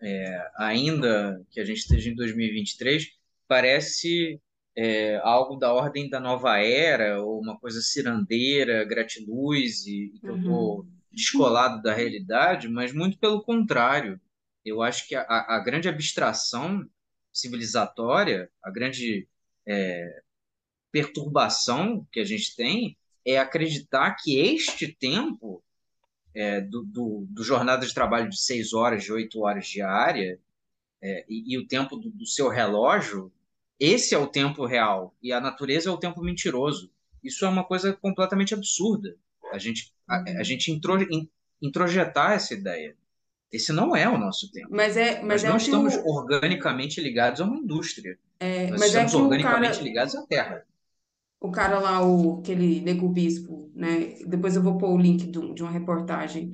é, ainda que a gente esteja em 2023, parece é, algo da ordem da nova era, ou uma coisa cirandeira, gratiluz, e, e que eu estou uhum descolado da realidade, mas muito pelo contrário. Eu acho que a, a grande abstração civilizatória, a grande é, perturbação que a gente tem é acreditar que este tempo é, do, do, do, jornada de trabalho de seis horas, de oito horas diária, é, e, e, o tempo do, do, seu relógio, esse é o tempo real e a natureza é o tempo mentiroso. Isso é uma coisa completamente absurda. A gente, a, a gente intro, in, introjetar essa ideia. Esse não é o nosso tempo. Mas é, mas Nós é não estamos o... organicamente ligados a uma indústria. É, Nós é estamos organicamente cara... ligados à Terra. O cara lá, o, aquele nego bispo, né? Depois eu vou pôr o link do, de uma reportagem.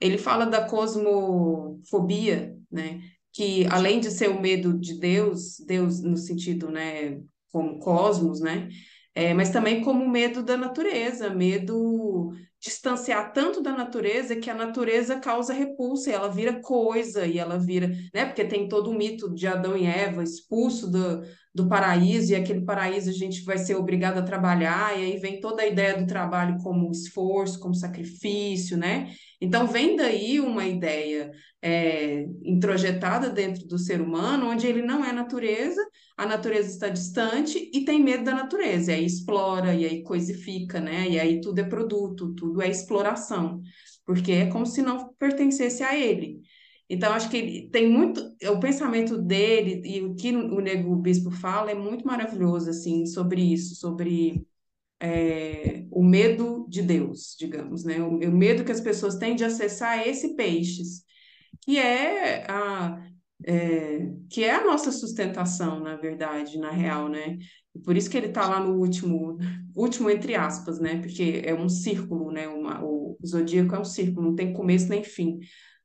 Ele fala da cosmofobia, né? Que além de ser o medo de Deus, Deus no sentido, né? Como cosmos, né? É, mas também como medo da natureza, medo distanciar tanto da natureza que a natureza causa repulsa e ela vira coisa e ela vira, né? Porque tem todo o mito de Adão e Eva expulso do, do paraíso e aquele paraíso a gente vai ser obrigado a trabalhar e aí vem toda a ideia do trabalho como esforço, como sacrifício, né? Então vem daí uma ideia é, introjetada dentro do ser humano, onde ele não é natureza, a natureza está distante e tem medo da natureza, e aí explora, e aí coisifica, né? E aí tudo é produto, tudo é exploração, porque é como se não pertencesse a ele. Então, acho que ele tem muito. O pensamento dele e o que o Nego Bispo fala é muito maravilhoso, assim, sobre isso, sobre é, o medo de Deus, digamos, né? O, o, medo que as pessoas têm de acessar esse peixes, que é a, é, que é a nossa sustentação, na verdade, na real, né? Por isso que ele está lá no último, último entre aspas, né? Porque é um círculo, né? Uma, o zodíaco é um círculo, não tem começo nem fim.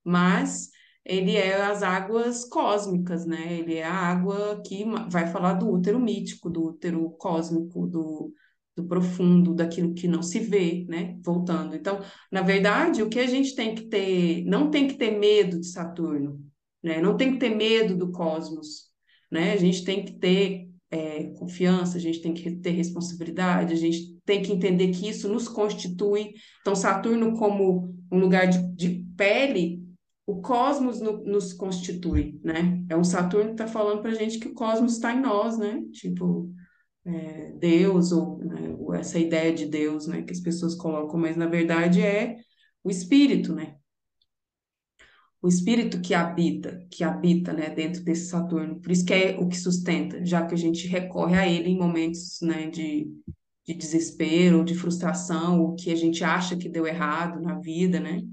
Mas ele é as águas cósmicas, né? Ele é a água que vai falar do útero mítico, do útero cósmico, do, do profundo, daquilo que não se vê, né? Voltando. Então, na verdade, o que a gente tem que ter, não tem que ter medo de Saturno, né? Não tem que ter medo do cosmos, né? A gente tem que ter é, confiança, a gente tem que ter responsabilidade, a gente tem que entender que isso nos constitui. Então, Saturno como um lugar de, de pele, o cosmos no, nos constitui, né? É um Saturno que está falando para a gente que o cosmos está em nós, né? Tipo, é, Deus, ou, né, ou essa ideia de Deus, né? Que as pessoas colocam, mas na verdade é o espírito, né? O espírito que habita, que habita, né, dentro desse Saturno. Por isso que é o que sustenta, já que a gente recorre a ele em momentos, né, de, de desespero, de frustração, ou que a gente acha que deu errado na vida, né?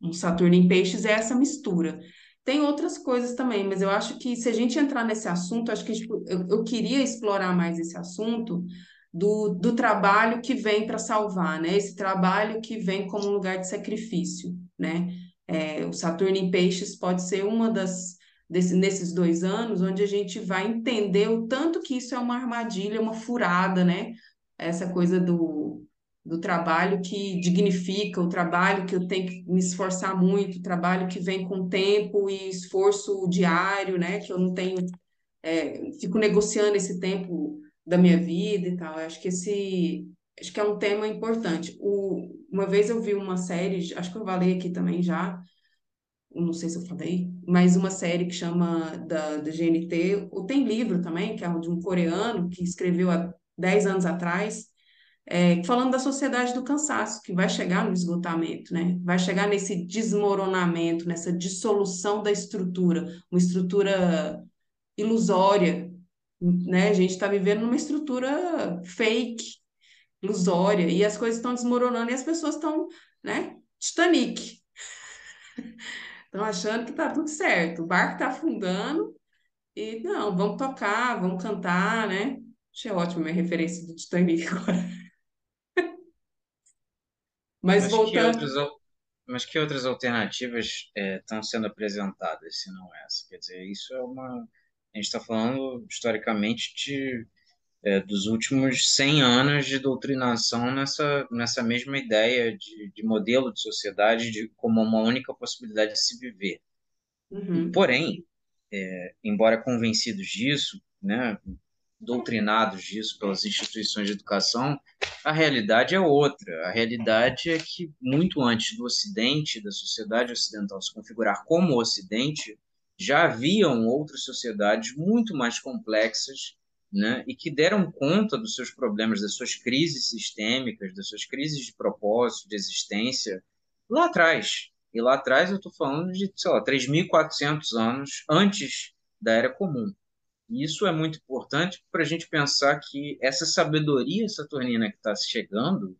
Um Saturno em peixes é essa mistura. Tem outras coisas também, mas eu acho que se a gente entrar nesse assunto, acho que tipo, eu, eu queria explorar mais esse assunto do, do trabalho que vem para salvar, né? Esse trabalho que vem como um lugar de sacrifício, né? É, o Saturno em Peixes pode ser uma das desse, nesses dois anos onde a gente vai entender o tanto que isso é uma armadilha, uma furada, né? Essa coisa do do trabalho que dignifica, o trabalho que eu tenho que me esforçar muito, o trabalho que vem com tempo e esforço diário, né? Que eu não tenho, é, fico negociando esse tempo da minha vida e tal. Eu acho que esse, acho que é um tema importante. O, uma vez eu vi uma série, acho que eu falei aqui também já, não sei se eu falei, mas uma série que chama da, da GNT, ou tem livro também, que é de um coreano que escreveu há 10 anos atrás, é, falando da sociedade do cansaço, que vai chegar no esgotamento, né? Vai chegar nesse desmoronamento, nessa dissolução da estrutura, uma estrutura ilusória, né? A gente está vivendo numa estrutura fake, ilusória, e as coisas estão desmoronando e as pessoas estão, né? Titanic. Estão achando que está tudo certo, o barco está afundando e não, vamos tocar, vamos cantar, né? Achei ótimo a minha referência do Titanic agora. Mas, mas voltando. Que outros, mas que outras alternativas estão é, sendo apresentadas, se não essa? Quer dizer, isso é uma. A gente está falando historicamente de, é, dos últimos 100 anos de doutrinação nessa, nessa mesma ideia de, de modelo de sociedade de, como uma única possibilidade de se viver. Uhum. Porém, é, embora convencidos disso, né, doutrinados disso pelas instituições de educação, a realidade é outra. A realidade é que, muito antes do Ocidente, da sociedade ocidental se configurar como Ocidente, já haviam outras sociedades muito mais complexas né, e que deram conta dos seus problemas, das suas crises sistêmicas, das suas crises de propósito, de existência, lá atrás. E lá atrás eu estou falando de, sei lá, 3.400 anos antes da Era Comum. E isso é muito importante para a gente pensar que essa sabedoria saturnina que está chegando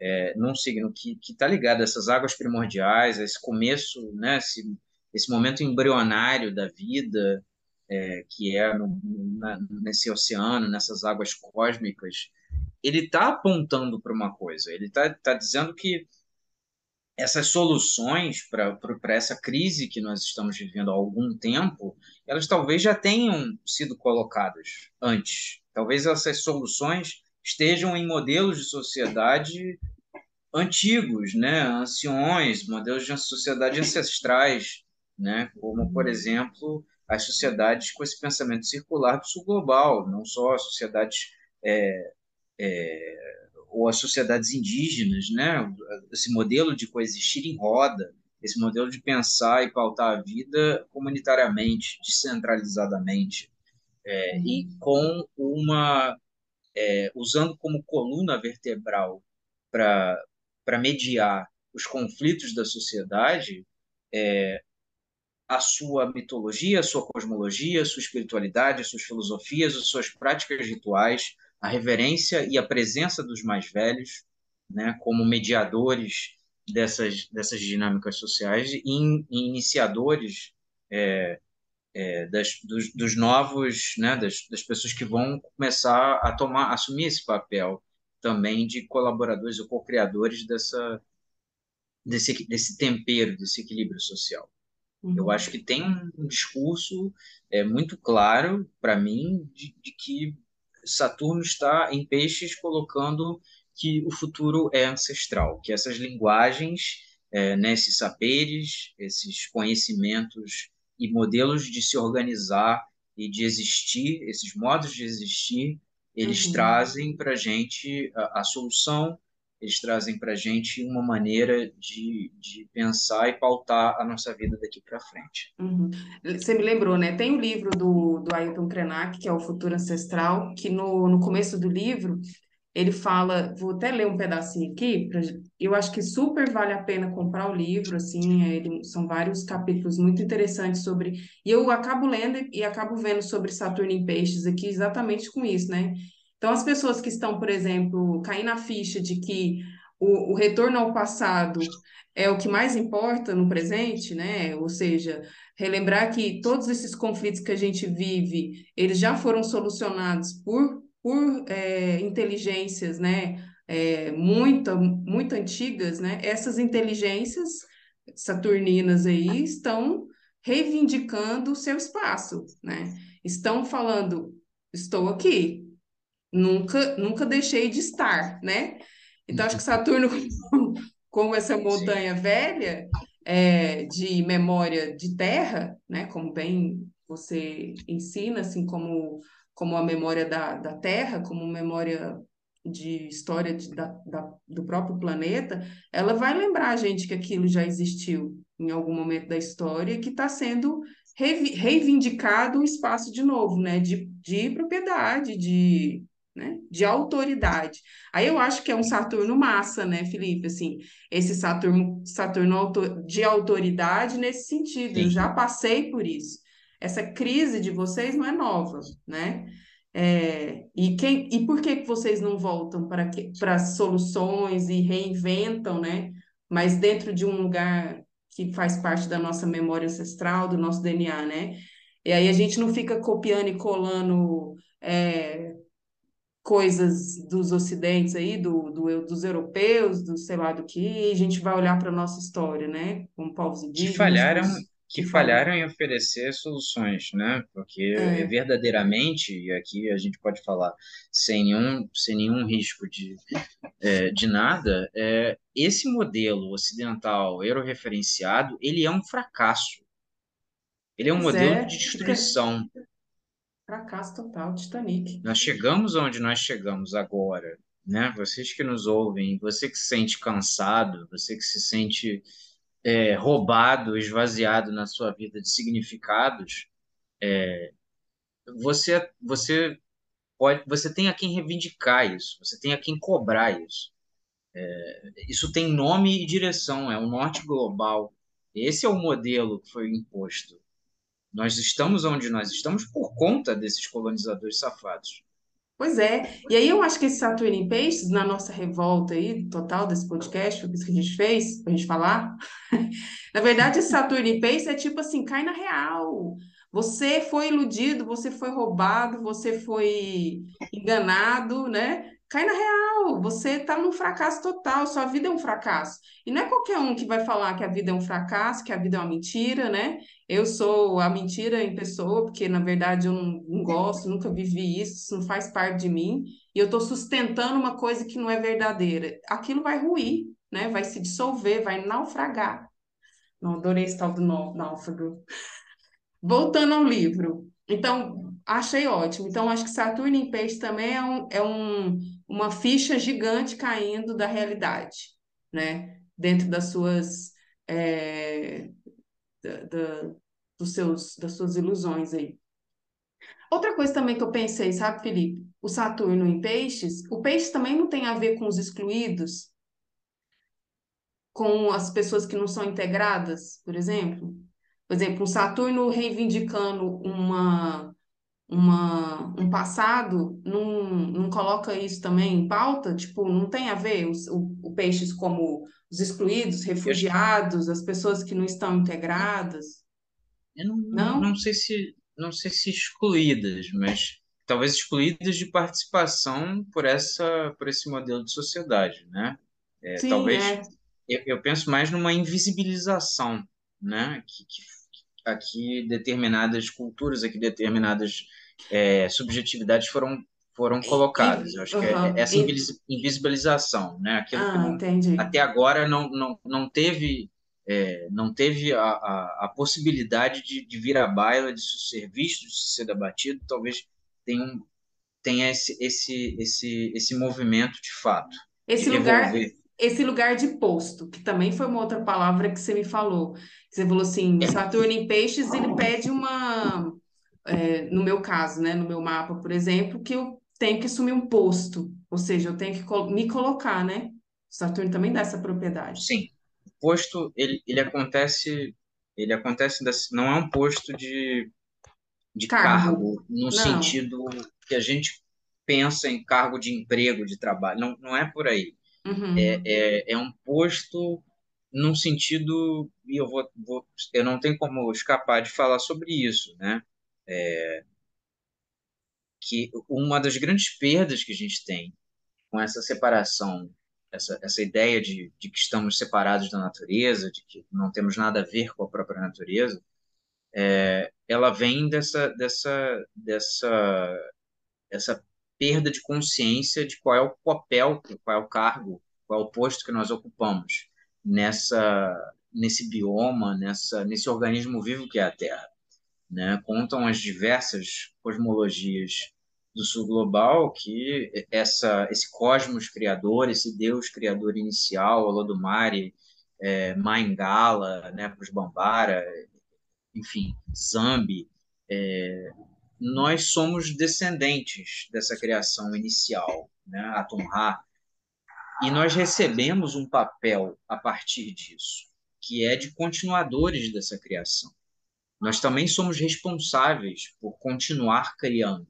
é, num signo que está ligado a essas águas primordiais, a esse começo, né, esse, esse momento embrionário da vida, é, que é no, na, nesse oceano, nessas águas cósmicas, ele está apontando para uma coisa, ele está tá dizendo que essas soluções para essa crise que nós estamos vivendo há algum tempo, elas talvez já tenham sido colocadas antes. Talvez essas soluções estejam em modelos de sociedade antigos, né, anciões, modelos de sociedade ancestrais, né, como por exemplo as sociedades com esse pensamento circular do sul global, não só as sociedades é, é, ou as sociedades indígenas, né? Esse modelo de coexistir em roda, esse modelo de pensar e pautar a vida comunitariamente, descentralizadamente, é, uhum. e com uma é, usando como coluna vertebral para para mediar os conflitos da sociedade é, a sua mitologia, a sua cosmologia, a sua espiritualidade, as suas filosofias, as suas práticas rituais, a reverência e a presença dos mais velhos, né, como mediadores dessas, dessas dinâmicas sociais e, in, iniciadores é, é, das, dos, dos, novos, né, das, das pessoas que vão começar a tomar, assumir esse papel também de colaboradores ou co-criadores dessa desse, desse tempero, desse equilíbrio social. Uhum. Eu acho que tem um discurso é, muito claro para mim de, de que Saturno está em peixes colocando que o futuro é ancestral, que essas linguagens, é, né, esses saberes, esses conhecimentos e modelos de se organizar e de existir, esses modos de existir, eles uhum. trazem para a gente a solução, eles trazem para a gente uma maneira de, de pensar e pautar a nossa vida daqui para frente. Uhum. Você me lembrou, né? Tem o um livro do, do Ailton Krenak, que é o Futuro Ancestral, que no, no começo do livro ele fala, vou até ler um pedacinho aqui, pra, eu acho que super vale a pena comprar o livro, assim, é, ele, são vários capítulos muito interessantes sobre, e eu acabo lendo e acabo vendo sobre Saturno em Peixes aqui exatamente com isso, né? Então, as pessoas que estão, por exemplo, caindo na ficha de que o, o retorno ao passado é o que mais importa no presente, né? Ou seja, relembrar que todos esses conflitos que a gente vive, eles já foram solucionados por por é, inteligências, né, é, muito, muito antigas, né, essas inteligências saturninas aí estão reivindicando o seu espaço, né? Estão falando, estou aqui, nunca, nunca deixei de estar, né? Então, acho que Saturno, como essa montanha velha é, de memória de terra, né? Como bem você ensina, assim como como a memória da, da Terra, como memória de história de, da, da, do próprio planeta, ela vai lembrar a gente que aquilo já existiu em algum momento da história e que está sendo reivindicado o espaço de novo, né? De, de propriedade, de, né? de autoridade. Aí eu acho que é um Saturno massa, né, Felipe? Assim, esse Saturno, Saturno de autoridade nesse sentido. Sim. Eu já passei por isso essa crise de vocês não é nova, né? É, e, quem, e por que, que vocês não voltam para, para soluções e reinventam, né? Mas dentro de um lugar que faz parte da nossa memória ancestral, do nosso DNA, né? E aí a gente não fica copiando e colando é, coisas dos ocidentes aí, do, do, dos europeus, do sei lá do que, a gente vai olhar para a nossa história, né? Como povos indígenas. Que falharam, que falharam em oferecer soluções, né? Porque é. verdadeiramente, e aqui a gente pode falar sem nenhum, sem nenhum risco de, é, de nada, é, esse modelo ocidental euroreferenciado, ele é um fracasso. Ele é um modelo é, de destruição. Fracasso total, Titanic. Nós chegamos onde nós chegamos agora, né? Vocês que nos ouvem, você que se sente cansado, você que se sente é, roubado, esvaziado na sua vida de significados, é, você você pode você tem a quem reivindicar isso, você tem a quem cobrar isso. É, isso tem nome e direção, é o norte global. Esse é o modelo que foi imposto. Nós estamos onde nós estamos por conta desses colonizadores safados. Pois é, e aí eu acho que esse Saturno em Peixes, na nossa revolta aí, total desse podcast, isso que a gente fez, pra gente falar. na verdade, esse Saturno em Peixes é tipo assim, cai na real. Você foi iludido, você foi roubado, você foi enganado, né? Cai na real, você está num fracasso total, sua vida é um fracasso. E não é qualquer um que vai falar que a vida é um fracasso, que a vida é uma mentira, né? Eu sou a mentira em pessoa, porque na verdade eu não, não gosto, nunca vivi isso, isso não faz parte de mim, e eu estou sustentando uma coisa que não é verdadeira. Aquilo vai ruir, né? Vai se dissolver, vai naufragar. Não, adorei esse tal do náufrago. Voltando ao livro. Então, achei ótimo. Então, acho que Saturno em Peixe também é, um, é um, uma ficha gigante caindo da realidade, né? Dentro das suas. É, da, da, dos seus, das suas ilusões aí. Outra coisa também que eu pensei, sabe, Felipe? O Saturno em Peixes, o Peixe também não tem a ver com os excluídos, com as pessoas que não são integradas, por exemplo? Por exemplo, o Saturno reivindicando uma uma, um passado, não, não coloca isso também em pauta? Tipo, não tem a ver os, o, o peixes como os excluídos, refugiados, as pessoas que não estão integradas? Eu não, não? não sei se não sei se excluídas, mas talvez excluídas de participação por essa por esse modelo de sociedade, né? É, Sim, talvez é. eu, eu penso mais numa invisibilização, né? Que, que aqui determinadas culturas, aqui determinadas é, subjetividades foram foram colocadas. Eu acho que é, Uhum. é essa invis- invisibilização, né? Aquilo que Ah, não entendi. até agora não, não, não teve é, não teve a, a, a possibilidade de, de vir à baila, de ser visto, de ser debatido, talvez tenha, um, tenha esse, esse, esse, esse movimento de fato, de Esse lugar, revolver. Esse lugar de posto, que também foi uma outra palavra que você me falou. Você falou assim, Saturno em Peixes, ele pede uma, é, no meu caso, né, no meu mapa, por exemplo, que eu tenho que assumir um posto, ou seja, eu tenho que me colocar, né? Saturno também dá essa propriedade. Sim, o posto ele, ele acontece ele acontece desse- não é um posto de, de Cargo, cargo no não. sentido que a gente pensa em cargo de emprego, de trabalho, não, não é por aí. Uhum. É, é um posto num sentido, e eu vou, vou, eu não tenho como escapar de falar sobre isso, né? Que uma das grandes perdas que a gente tem com essa separação, essa, essa ideia de, de que estamos separados da natureza, de que não temos nada a ver com a própria natureza, ela vem dessa, dessa, dessa, essa perda de consciência de qual é o papel, qual é o cargo, qual é o posto que nós ocupamos nessa, nesse bioma, nessa, nesse organismo vivo que é a Terra. Né? Contam as diversas cosmologias do sul global que essa, esse cosmos criador, esse Deus criador inicial, Olodumare, é, Maingala, né, para os Bambara, enfim, Zambi, é, nós somos descendentes dessa criação inicial, né, Atum-Ra, e nós recebemos um papel a partir disso, que é de continuadores dessa criação. Nós também somos responsáveis por continuar criando,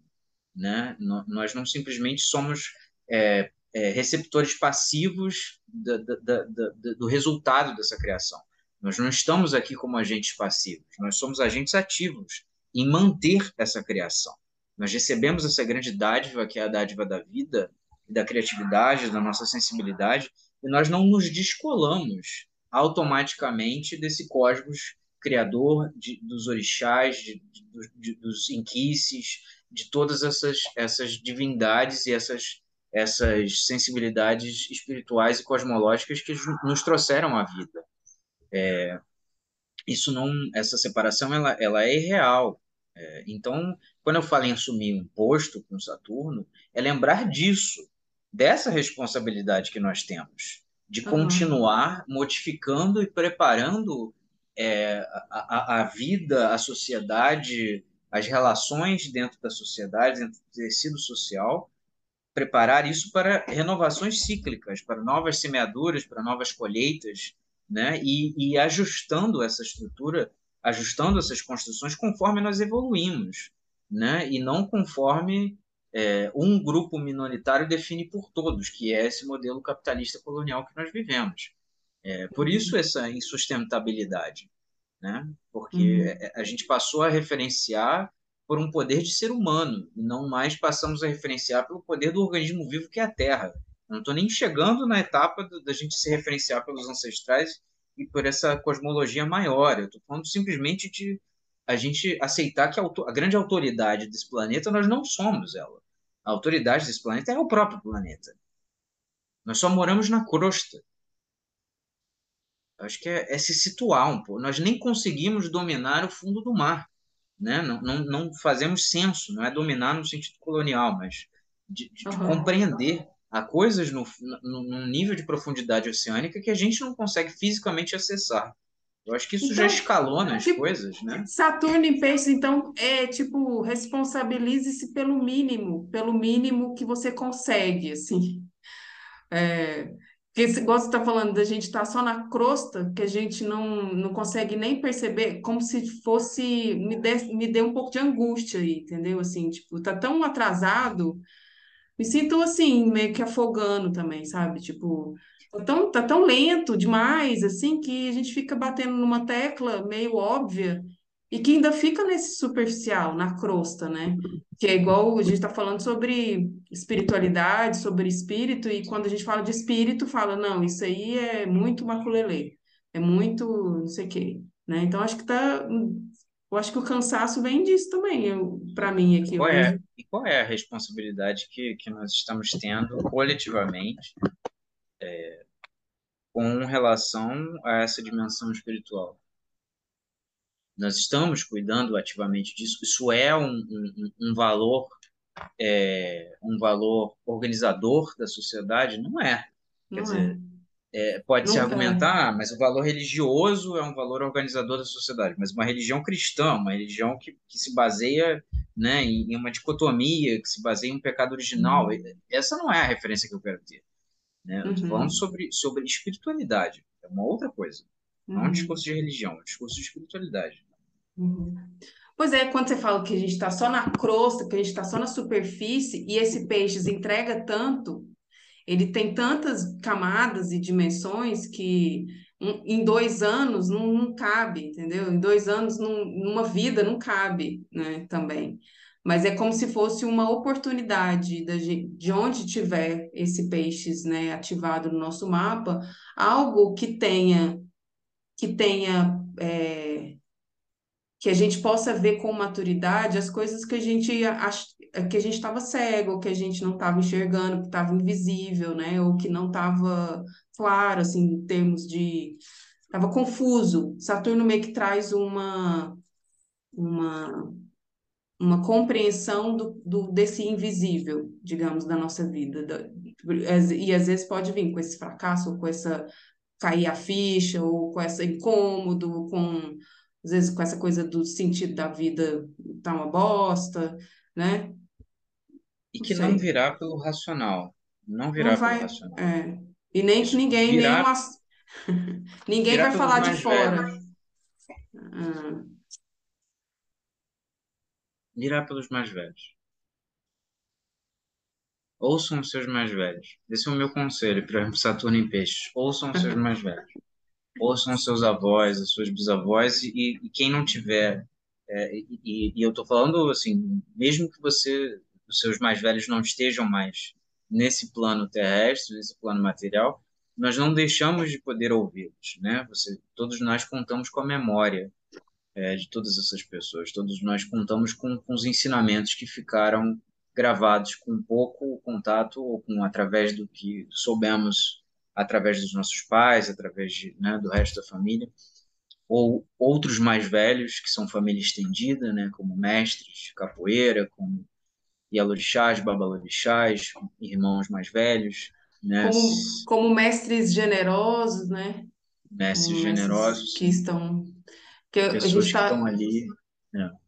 né? Nós não simplesmente somos é, é, receptores passivos da, da, da, do resultado dessa criação. Nós não estamos aqui como agentes passivos, nós somos agentes ativos em manter essa criação. Nós recebemos essa grande dádiva, que é a dádiva da vida, da criatividade, da nossa sensibilidade, e nós não nos descolamos automaticamente desse cosmos criador de, dos orixás, de, de, dos inquices, de todas essas, essas divindades e essas, essas sensibilidades espirituais e cosmológicas que nos trouxeram a vida. É, isso não, essa separação ela, ela é irreal. É, então, quando eu falo em assumir um posto com Saturno, é lembrar disso, dessa responsabilidade que nós temos, de continuar uhum. modificando e preparando é, a, a, vida, a sociedade, as relações dentro da sociedade, dentro do tecido social, preparar isso para renovações cíclicas, para novas semeaduras, para novas colheitas, né? E, e ajustando essa estrutura, ajustando essas construções conforme nós evoluímos, né? E não conforme é, um grupo minoritário define por todos, que é esse modelo capitalista colonial que nós vivemos. É, por isso essa insustentabilidade, né? Porque uhum. a gente passou a referenciar por um poder de ser humano e não mais passamos a referenciar pelo poder do organismo vivo que é a Terra. Eu não estou nem chegando na etapa da gente se referenciar pelos ancestrais e por essa cosmologia maior. Eu estou falando simplesmente de a gente aceitar que a, a grande autoridade desse planeta nós não somos ela. A autoridade desse planeta é o próprio planeta. Nós só moramos na crosta. Acho que é, é, se situar um pouco. Nós nem conseguimos dominar o fundo do mar. Né? Não, não, não fazemos senso, não é dominar no sentido colonial, mas de, de, de compreender. Há coisas no, no, num nível de profundidade oceânica que a gente não consegue fisicamente acessar. Eu acho que isso então, já escalona as tipo, coisas, né? Saturno em peixes, então, é tipo, responsabilize-se pelo mínimo, pelo mínimo que você consegue, assim. É, Porque esse gosto está falando da gente estar tá só na crosta, que a gente não, não consegue nem perceber, como se fosse. Me, dê, me deu um pouco de angústia aí, entendeu? Assim, tipo, tá tão atrasado, me sinto assim, meio que afogando também, sabe? Tipo, tá tão, tá tão lento demais, assim, que a gente fica batendo numa tecla meio óbvia e que ainda fica nesse superficial, na crosta, né? Que é igual a gente está falando sobre espiritualidade, sobre espírito, e quando a gente fala de espírito, fala, não, isso aí é muito maculelê, é muito não sei o quê, né? Então acho que tá. Eu acho que o cansaço vem disso também, para mim aqui. Qual é, e qual é a responsabilidade que, que nós estamos tendo coletivamente é, com relação a essa dimensão espiritual? nós estamos cuidando ativamente disso. Isso é um, um, um valor, é, um valor organizador da sociedade? Não é. Quer Não dizer, é. Pode se argumentar, ah, mas o valor religioso é um valor organizador da sociedade. Mas uma religião cristã, uma religião que, que se baseia né, em, em uma dicotomia, que se baseia em um pecado original, uhum. essa não é a referência que eu quero ter. Né? Eu estou uhum. falando sobre, sobre espiritualidade, é uma outra coisa. Não é um uhum. discurso de religião, é um discurso de espiritualidade. Uhum. Pois é, quando você fala que a gente está só na crosta, que a gente está só na superfície, e esse peixe entrega tanto, ele tem tantas camadas e dimensões que um, em dois anos não, não, cabe, entendeu? Em dois anos, num, numa vida, não cabe, né, também. Mas é como se fosse uma oportunidade de, de onde tiver esse peixes, né, ativado no nosso mapa, algo que tenha que tenha é, que a gente possa ver com maturidade as coisas que a gente ach... que a gente estava cego, que a gente não estava enxergando, que estava invisível, né? Ou que não estava claro, assim, em termos de estava confuso. Saturno meio que traz uma uma uma compreensão do, do desse invisível, digamos, da nossa vida. e às vezes pode vir com esse fracasso, ou com essa cair a ficha, ou com esse incômodo, com às vezes com essa coisa do sentido da vida tá uma bosta, né? E que não, não virá pelo racional. Não virá não vai, pelo racional. É. E nem que ninguém, virá, nenhuma... ninguém vai falar de fora. Ah. Virá pelos mais velhos. Ouçam os seus mais velhos. Esse é o meu conselho para Saturno em Peixes. Ouçam os seus mais velhos ouçam seus avós, as suas bisavós, e, e quem não tiver, é, e, e, eu estou falando assim, mesmo que você, os seus mais velhos não estejam mais nesse plano terrestre, nesse plano material, nós não deixamos de poder ouvi-los, né? Você, todos nós contamos com a memória é, de todas essas pessoas, todos nós contamos com, com os ensinamentos que ficaram gravados com pouco contato ou com através do que soubemos através dos nossos pais, através de, né, do resto da família, ou outros mais velhos, que são família estendida, né, como mestres de capoeira, como Yalorixás, Babalorixás, irmãos mais velhos. Né? Como, como mestres generosos, né? Mestres generosos. Que estão... Que pessoas que tá... estão ali... É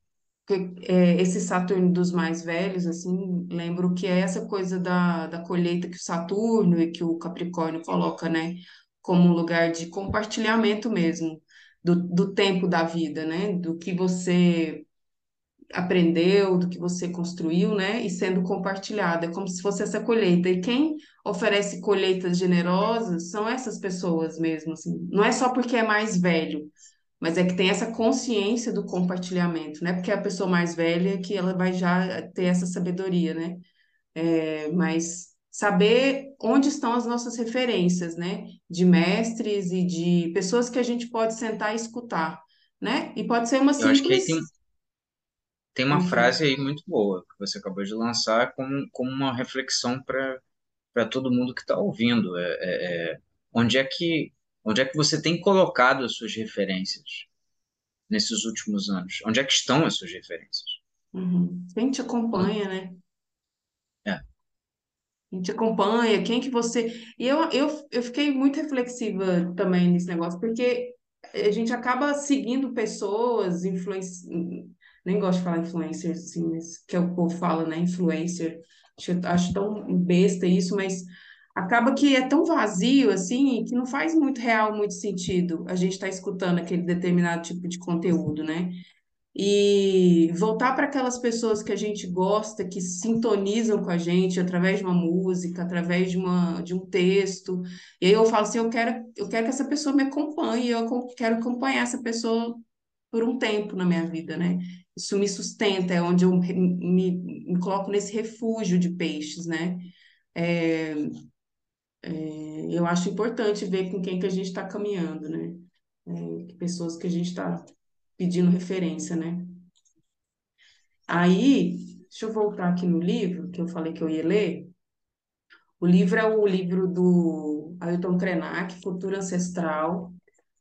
é, esse Saturno dos mais velhos, assim, lembro que é essa coisa da, da colheita que o Saturno e que o Capricórnio coloca, né, como um lugar de compartilhamento mesmo do, do tempo da vida, né, do que você aprendeu, do que você construiu, né, e sendo compartilhado. É como se fosse essa colheita. E quem oferece colheitas generosas são essas pessoas mesmo, assim. Não é só porque é mais velho, mas é que tem essa consciência do compartilhamento, né? Porque é a pessoa mais velha que ela vai já ter essa sabedoria, né? É, mas saber onde estão as nossas referências, né? De mestres e de pessoas que a gente pode sentar e escutar, né? E pode ser uma simples... Tem, uma frase aí muito boa que você acabou de lançar como, como uma reflexão para todo mundo que está ouvindo. É, é, é, onde é que Onde é que você tem colocado as suas referências nesses últimos anos? Onde é que estão as suas referências? Uhum. Quem te acompanha, né? É. Quem te acompanha, quem que você... E eu, eu, eu fiquei muito reflexiva também nesse negócio, porque a gente acaba seguindo pessoas, influências... Nem gosto de falar influencers, assim, mas que é o povo fala, né? Influencer. Acho, acho tão besta isso, mas acaba que é tão vazio assim que não faz muito real, muito sentido a gente estar tá escutando aquele determinado tipo de conteúdo, né? E voltar para aquelas pessoas que a gente gosta, que sintonizam com a gente através de uma música, através de, uma, de um texto. E aí eu falo assim, eu quero, eu quero que essa pessoa me acompanhe, eu quero acompanhar essa pessoa por um tempo na minha vida, né? Isso me sustenta, é onde eu me, me coloco nesse refúgio de peixes, né? É, é, eu acho importante ver com quem que a gente está caminhando, né? É, pessoas que a gente está pedindo referência, né? Aí, deixa eu voltar aqui no livro, que eu falei que eu ia ler. O livro é o livro do Ailton Krenak, Cultura Ancestral.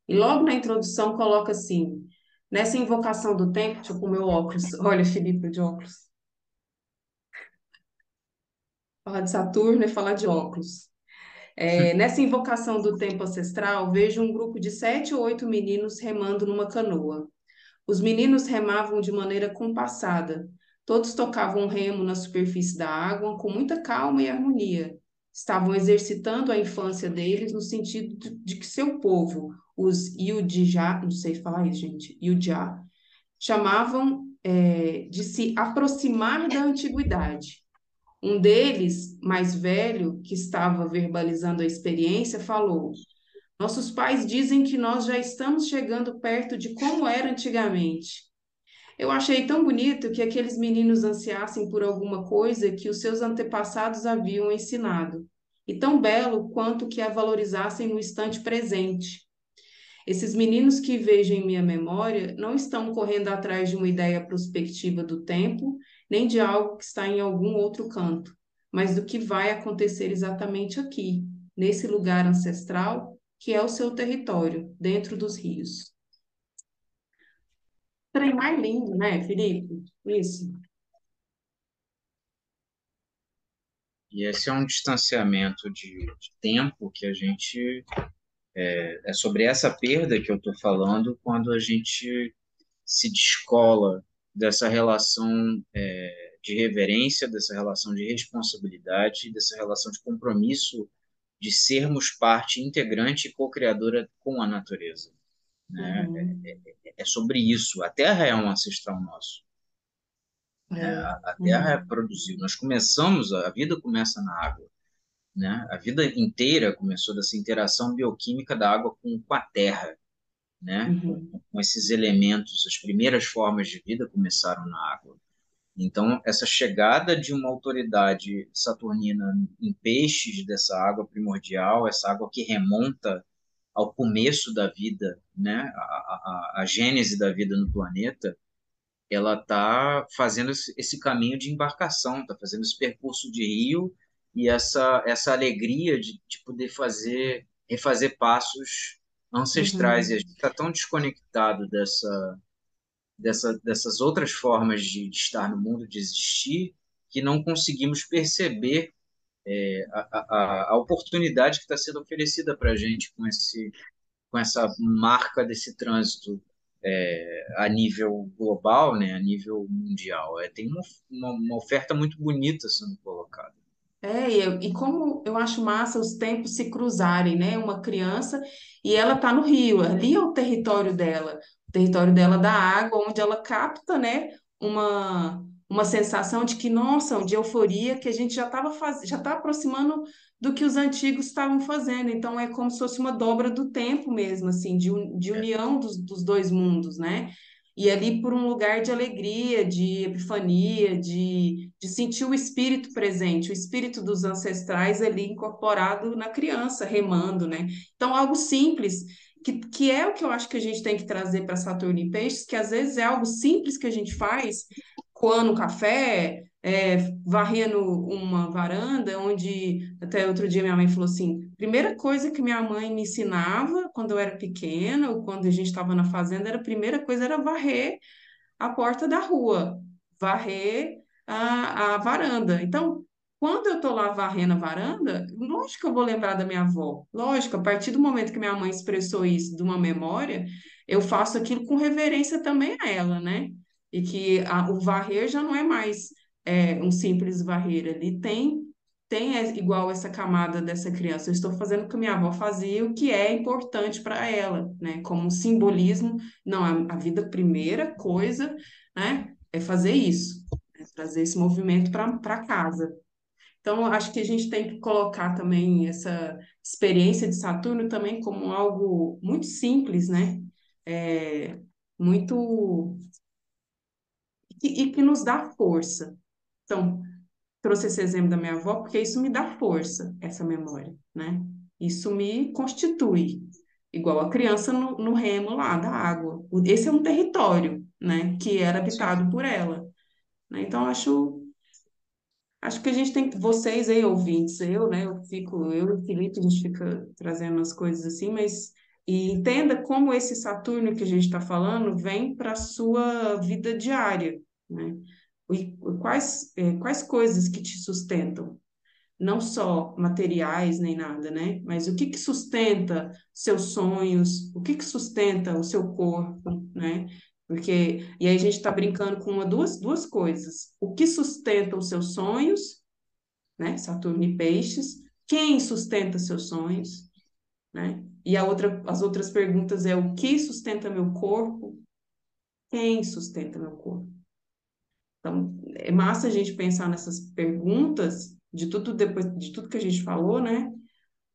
E logo na introdução coloca assim, nessa invocação do tempo, deixa eu pôr meu óculos. Olha, Felipe, de óculos. Falar de Saturno é falar de óculos. É, nessa invocação do tempo ancestral, vejo um grupo de sete ou oito meninos remando numa canoa. Os meninos remavam de maneira compassada. Todos tocavam um remo na superfície da água com muita calma e harmonia. Estavam exercitando a infância deles no sentido de que seu povo, os Yudjá, não sei falar isso, gente, Yudjá, chamavam é, de se aproximar da antiguidade. Um deles, mais velho, que estava verbalizando a experiência, falou: nossos pais dizem que nós já estamos chegando perto de como era antigamente. Eu achei tão bonito que aqueles meninos ansiassem por alguma coisa que os seus antepassados haviam ensinado, e tão belo quanto que a valorizassem no instante presente. Esses meninos que vejo em minha memória não estão correndo atrás de uma ideia prospectiva do tempo, nem de algo que está em algum outro canto, mas do que vai acontecer exatamente aqui, nesse lugar ancestral que é o seu território, dentro dos rios. Trem mais lindo, né, Felipe? Isso. E esse é um distanciamento de, de tempo que a gente. É, é, sobre essa perda que eu estou falando quando a gente se descola dessa relação é, de reverência, dessa relação de responsabilidade, dessa relação de compromisso de sermos parte integrante e co-criadora com a natureza. Né? Uhum. É, é, é, sobre isso. A Terra é um ancestral nosso. É. é a, Terra é uhum. é produziu. Nós começamos, a vida começa na água. Né? A vida inteira começou dessa interação bioquímica da água com, com a Terra. Né? Uhum. Com, com esses elementos, as primeiras formas de vida começaram na água. Então, essa chegada de uma autoridade saturnina em peixes dessa água primordial, essa água que remonta ao começo da vida, né, a, a, a gênese da vida no planeta, ela está fazendo esse caminho de embarcação, está fazendo esse percurso de rio e essa, essa alegria de, de poder fazer, refazer passos ancestrais. Uhum. E a gente está tão desconectado dessa, dessa, dessas outras formas de, de, estar no mundo, de existir, que não conseguimos perceber é, a, a, a, oportunidade que está sendo oferecida para a gente com, esse, com essa marca desse trânsito é, a nível global, né, a nível mundial. É, tem uma, uma, uma oferta muito bonita sendo colocada. É, e, e como eu acho massa os tempos se cruzarem, né? Uma criança e ela está no rio, ali é o território dela território dela da água, onde ela capta, né, uma, uma sensação de que, nossa, de euforia, que a gente já estava fazendo, já está aproximando do que os antigos estavam fazendo. Então é como se fosse uma dobra do tempo mesmo, assim, de, de é. união dos, dos dois mundos, né? E ali por um lugar de alegria, de epifania, de, de sentir o espírito presente, o espírito dos ancestrais ali incorporado na criança, remando, né? Então, algo simples que, que é o que eu acho que a gente tem que trazer para Saturno e Peixes, que às vezes é algo simples que a gente faz, coando café, é, varrendo uma varanda, onde até outro dia minha mãe falou assim: primeira coisa que minha mãe me ensinava quando eu era pequena, ou quando a gente estava na fazenda, era a primeira coisa era varrer a porta da rua, varrer a, a varanda. Então, quando eu estou lá varrendo a varanda, lógico que eu vou lembrar da minha avó. Lógico, a partir do momento que minha mãe expressou isso de uma memória, eu faço aquilo com reverência também a ela, né? E que a, o varrer já não é mais é, um simples varrer, ali tem tem igual essa camada dessa criança. Eu estou fazendo o que minha avó fazia, o que é importante para ela, né? Como um simbolismo. Não, a, a vida, primeira coisa, né? É fazer isso, é trazer esse movimento para casa. Então, acho que a gente tem que colocar também essa experiência de Saturno também como algo muito simples, né? É, muito. E, e que nos dá força. Então, trouxe esse exemplo da minha avó porque isso me dá força, essa memória, né? Isso me constitui, igual a criança no, no remo lá da água. Esse é um território, né, que era habitado por ela. Né? Então, acho acho que a gente tem, vocês aí, ouvintes, eu, né, eu fico, eu e o Felipe, a gente fica trazendo as coisas assim, mas e entenda como esse Saturno que a gente está falando vem para a sua vida diária, né? E quais, é, quais coisas que te sustentam? Não só materiais nem nada, né? Mas o que que sustenta seus sonhos? O que que sustenta o seu corpo, né? Porque, e aí a gente está brincando com uma, duas, duas coisas. O que sustenta os seus sonhos, né? Saturno e Peixes. Quem sustenta seus sonhos, né? E a outra, as outras perguntas é o que sustenta meu corpo? Quem sustenta meu corpo? Então, é massa a gente pensar nessas perguntas de tudo depois de tudo que a gente falou, né?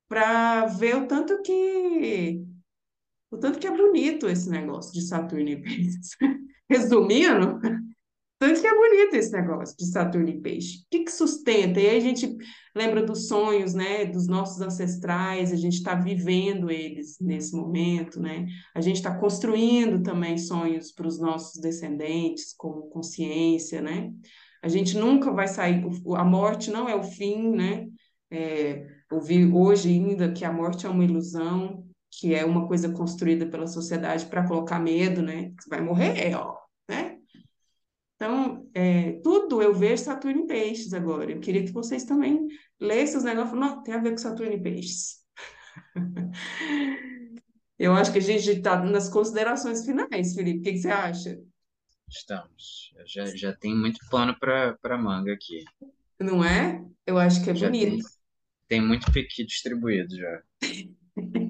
Para ver o tanto que o tanto que é bonito esse negócio de Saturno e Peixes. Resumindo, tanto que é bonito esse negócio de Saturno e Peixe. O que, que sustenta? E aí a gente lembra dos sonhos, né, dos nossos ancestrais, a gente está vivendo eles nesse momento, né? A gente está construindo também sonhos para os nossos descendentes, como consciência, né? A gente nunca vai sair, a morte não é o fim, né? É, ouvir hoje ainda que a morte é uma ilusão, que é uma coisa construída pela sociedade para colocar medo, né? Que vai morrer, ó? Então, é, tudo eu vejo Saturno em peixes agora. Eu queria que vocês também lessem os negócios. Não, tem a ver com Saturno em peixes. eu acho que a gente está nas considerações finais, Felipe. O que, que você acha? Estamos. Já, já tem muito pano para manga aqui. Não é? Eu acho que é já bonito. Tem, tem muito piqui distribuído já.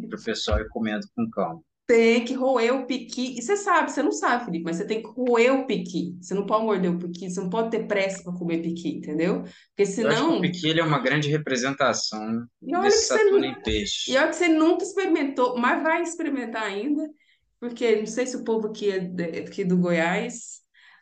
para o pessoal ir comendo com calma. Tem que roer o piqui. E você sabe, você não sabe, Felipe, mas você tem que roer o piqui. Você não pode morder o piqui, você não pode ter pressa para comer piqui, entendeu? Porque senão. Eu acho que o piqui ele é uma grande representação desse Saturno em peixe. E olha que você nunca experimentou, mas vai experimentar ainda, porque não sei se o povo aqui, é aqui do Goiás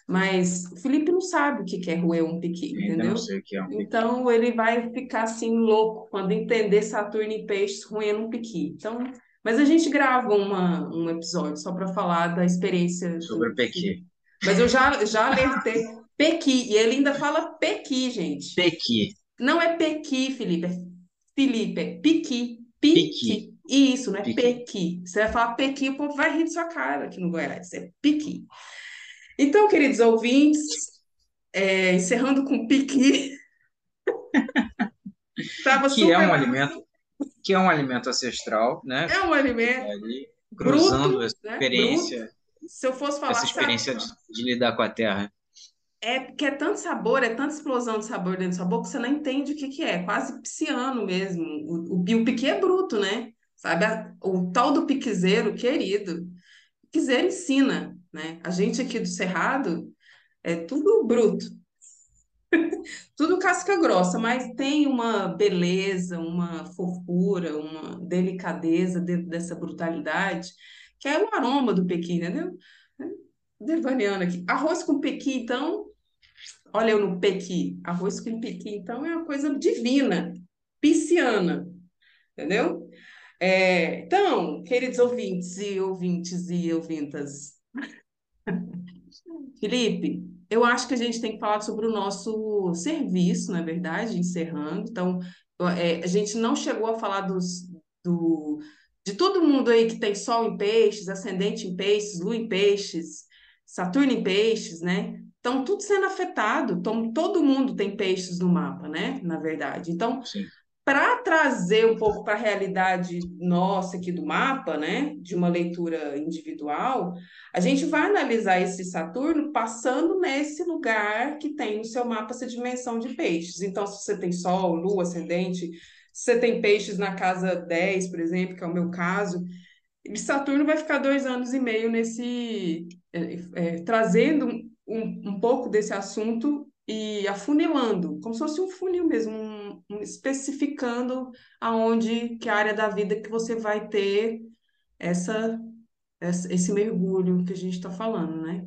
mas o Felipe não sabe o que é roer um piqui, entendeu? Não sei o que é um piqui. Então ele vai ficar assim louco quando entender Saturno e Peixes roendo um piqui. Então, mas a gente grava uma, um episódio só para falar da experiência sobre o pequi. Mas eu já já alertei pequi e ele ainda fala pequi, gente. Pequi. Não é pequi, Felipe, é Felipe, é piqui. Piqui. piqui. Isso, não é piqui. pequi. Você vai falar pequi, o povo vai rir de sua cara aqui no Goiás. É piqui. Então, queridos ouvintes, é, encerrando com piqui. Tava que super... é um alimento que é um alimento ancestral, né? É um alimento ali, cruzando bruto, essa né? experiência. Bruto. Se eu fosse falar essa experiência de, de, lidar com a terra. É porque é tanto sabor, é tanta explosão de sabor dentro do sabor que você não entende o que, que é, quase pisciano mesmo. O, o, o piqui é bruto, né? Sabe? O tal do piquezeiro, querido. Piquezeiro ensina, né? A gente aqui do Cerrado é tudo bruto, tudo casca grossa, mas tem uma beleza, uma fofura, uma delicadeza dentro dessa brutalidade, que é o aroma do pequi, entendeu? Devaneando aqui. Arroz com pequi, então, olha eu no pequi. Arroz com pequi, então, é uma coisa divina, pisciana, entendeu? É, então, queridos ouvintes e ouvintes e ouvintas, Felipe, eu acho que a gente tem que falar sobre o nosso serviço, na é verdade, encerrando. Então, é, a gente não chegou a falar dos, do, de todo mundo aí que tem Sol em Peixes, Ascendente em Peixes, Lua em Peixes, Saturno em Peixes, né? Então, tudo sendo afetado. Então, todo mundo tem peixes no mapa, né? Na verdade. Então, Sim. Para trazer um pouco para a realidade nossa aqui do mapa, né, de uma leitura individual, a gente vai analisar esse Saturno passando nesse lugar que tem no seu mapa essa dimensão de peixes. Então, se você tem Sol, Lua, Ascendente, se você tem peixes na casa 10, por exemplo, que é o meu caso, Saturno vai ficar dois anos e meio nesse. É, é, trazendo um, um pouco desse assunto e afunilando, como se fosse um funil mesmo, um, um, especificando aonde, que área da vida que você vai ter essa, essa esse mergulho que a gente está falando, né?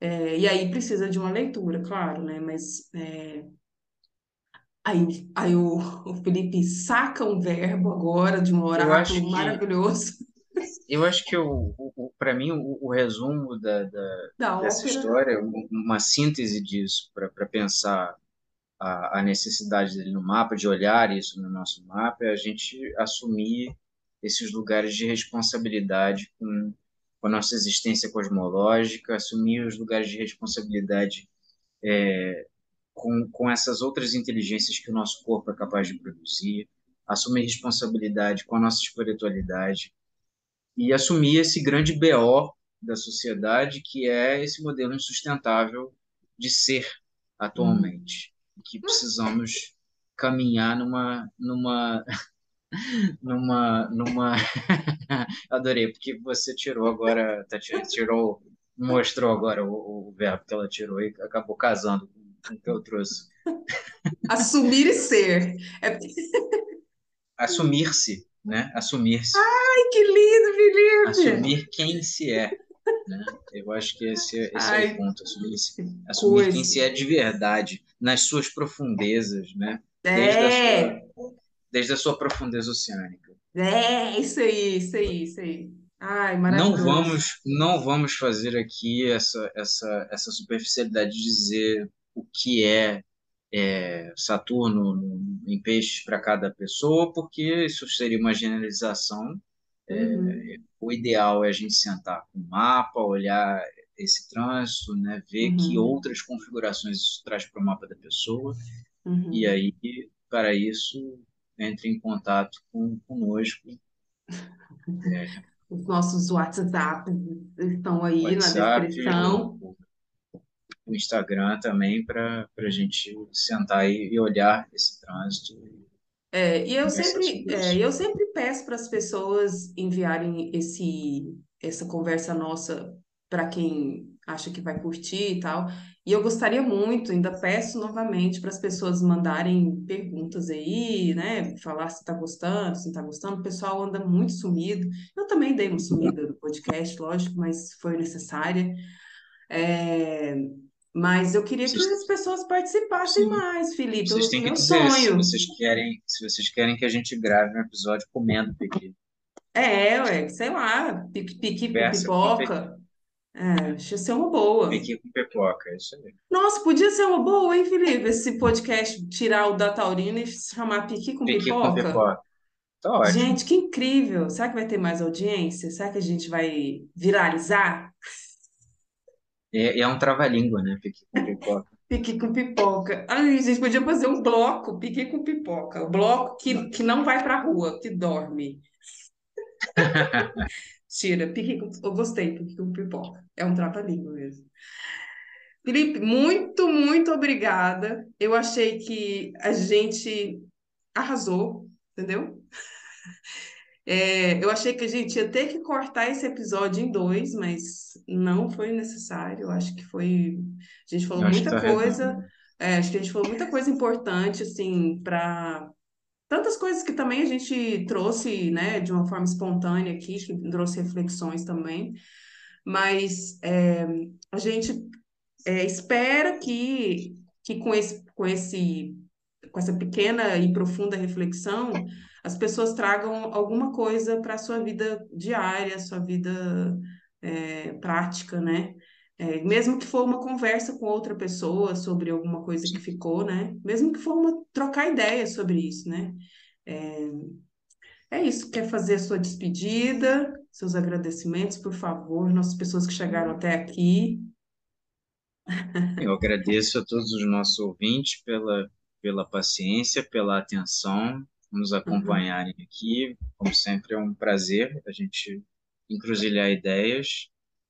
É, e aí precisa de uma leitura, claro, né? Mas é, aí, aí o, o Felipe saca um verbo agora de um oráculo maravilhoso. Eu acho que o, o para mim o, o, resumo da, da, da dessa ópera. história, uma síntese disso para pensar a, a, necessidade dele no mapa, de olhar isso no nosso mapa, é a gente assumir esses lugares de responsabilidade com, com a nossa existência cosmológica, assumir os lugares de responsabilidade é, com, com essas outras inteligências que o nosso corpo é capaz de produzir, assumir responsabilidade com a nossa espiritualidade, e assumir esse grande BO da sociedade, que é esse modelo insustentável de ser atualmente, hum. que precisamos caminhar numa numa numa numa adorei porque você tirou agora tá, tirou mostrou agora o, o verbo que ela tirou e acabou casando com o que eu trouxe assumir e ser é... assumir-se né? Assumir-se. Ai, que lindo, Felipe! Assumir quem se é. Né? Eu acho que esse, esse Ai, é o ponto. Assumir, assumir quem se é de verdade, nas suas profundezas, né? Desde, é. a sua, desde a sua profundeza oceânica. É, isso aí, isso aí, isso aí. Ai. Não vamos, não vamos fazer aqui essa, essa, essa superficialidade de dizer o que é é, Saturno em peixes para cada pessoa, porque isso seria uma generalização. É, uhum. o ideal é a gente sentar com o mapa, olhar esse trânsito, né, ver uhum. que outras configurações isso traz para o mapa da pessoa, uhum. e aí, para isso, entre em contato com, conosco. É. Os nossos WhatsApp estão aí WhatsApp, na descrição o Instagram também para a gente sentar e, e olhar esse trânsito. É, e eu sempre, é, eu sempre peço para as pessoas enviarem esse, essa conversa nossa para quem acha que vai curtir e tal. E eu gostaria muito, ainda peço novamente para as pessoas mandarem perguntas aí, né? Falar se está gostando, se não está gostando. O pessoal anda muito sumido. Eu também dei uma sumida do podcast, lógico, mas foi necessária. É, mas eu queria vocês... que as pessoas participassem Sim. mais, Felipe. Vocês têm que meu dizer sonho. se vocês querem, se vocês querem que a gente grave um episódio comendo piqui. É, ué, sei lá, piqui, piqui com pipoca. É, deixa ser uma boa. Piqui com pipoca, é isso aí. Nossa, podia ser uma boa, hein, Felipe? Esse podcast tirar o da Taurina e chamar Piqui com piqui pipoca. Com pipoca. Tá ótimo. Gente, que incrível! Será que vai ter mais audiência? Será que a gente vai viralizar? É, é um trava-língua, né? Pique com pipoca. Pique com pipoca. Ai, a gente podia fazer um bloco, pique com pipoca. O bloco que, que não vai pra rua, que dorme. Tira, pique com... Eu gostei, pique com pipoca. É um trava-língua mesmo. Felipe, muito, muito obrigada. Eu achei que a gente arrasou, entendeu? É, eu achei que a gente ia ter que cortar esse episódio em dois, mas não foi necessário. Eu acho que foi. A gente falou muita tá coisa. É, acho que a gente falou muita coisa importante, assim, para tantas coisas que também a gente trouxe, né, de uma forma espontânea aqui, que trouxe reflexões também. Mas é, a gente é, espera que, que com esse, com esse, com essa pequena e profunda reflexão as pessoas tragam alguma coisa para a sua vida diária, sua vida é, prática, né? É, mesmo que for uma conversa com outra pessoa sobre alguma coisa que ficou, né? Mesmo que for uma trocar ideias sobre isso, né? É, é isso. Quer fazer a sua despedida, seus agradecimentos, por favor, nossas pessoas que chegaram até aqui. Eu agradeço a todos os nossos ouvintes pela, pela paciência, pela atenção nos acompanharem uhum. aqui. Como sempre, é um prazer a gente encruzilhar ideias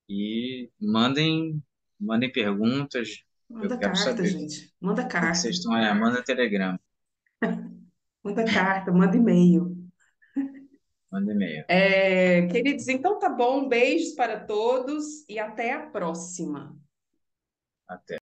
e mandem, mandem perguntas. Manda carta, saber. gente. Manda carta. Vocês estão aí, manda telegrama. manda carta, manda e-mail. Manda e-mail. É, queridos, então tá bom. Beijos para todos e até a próxima. Até.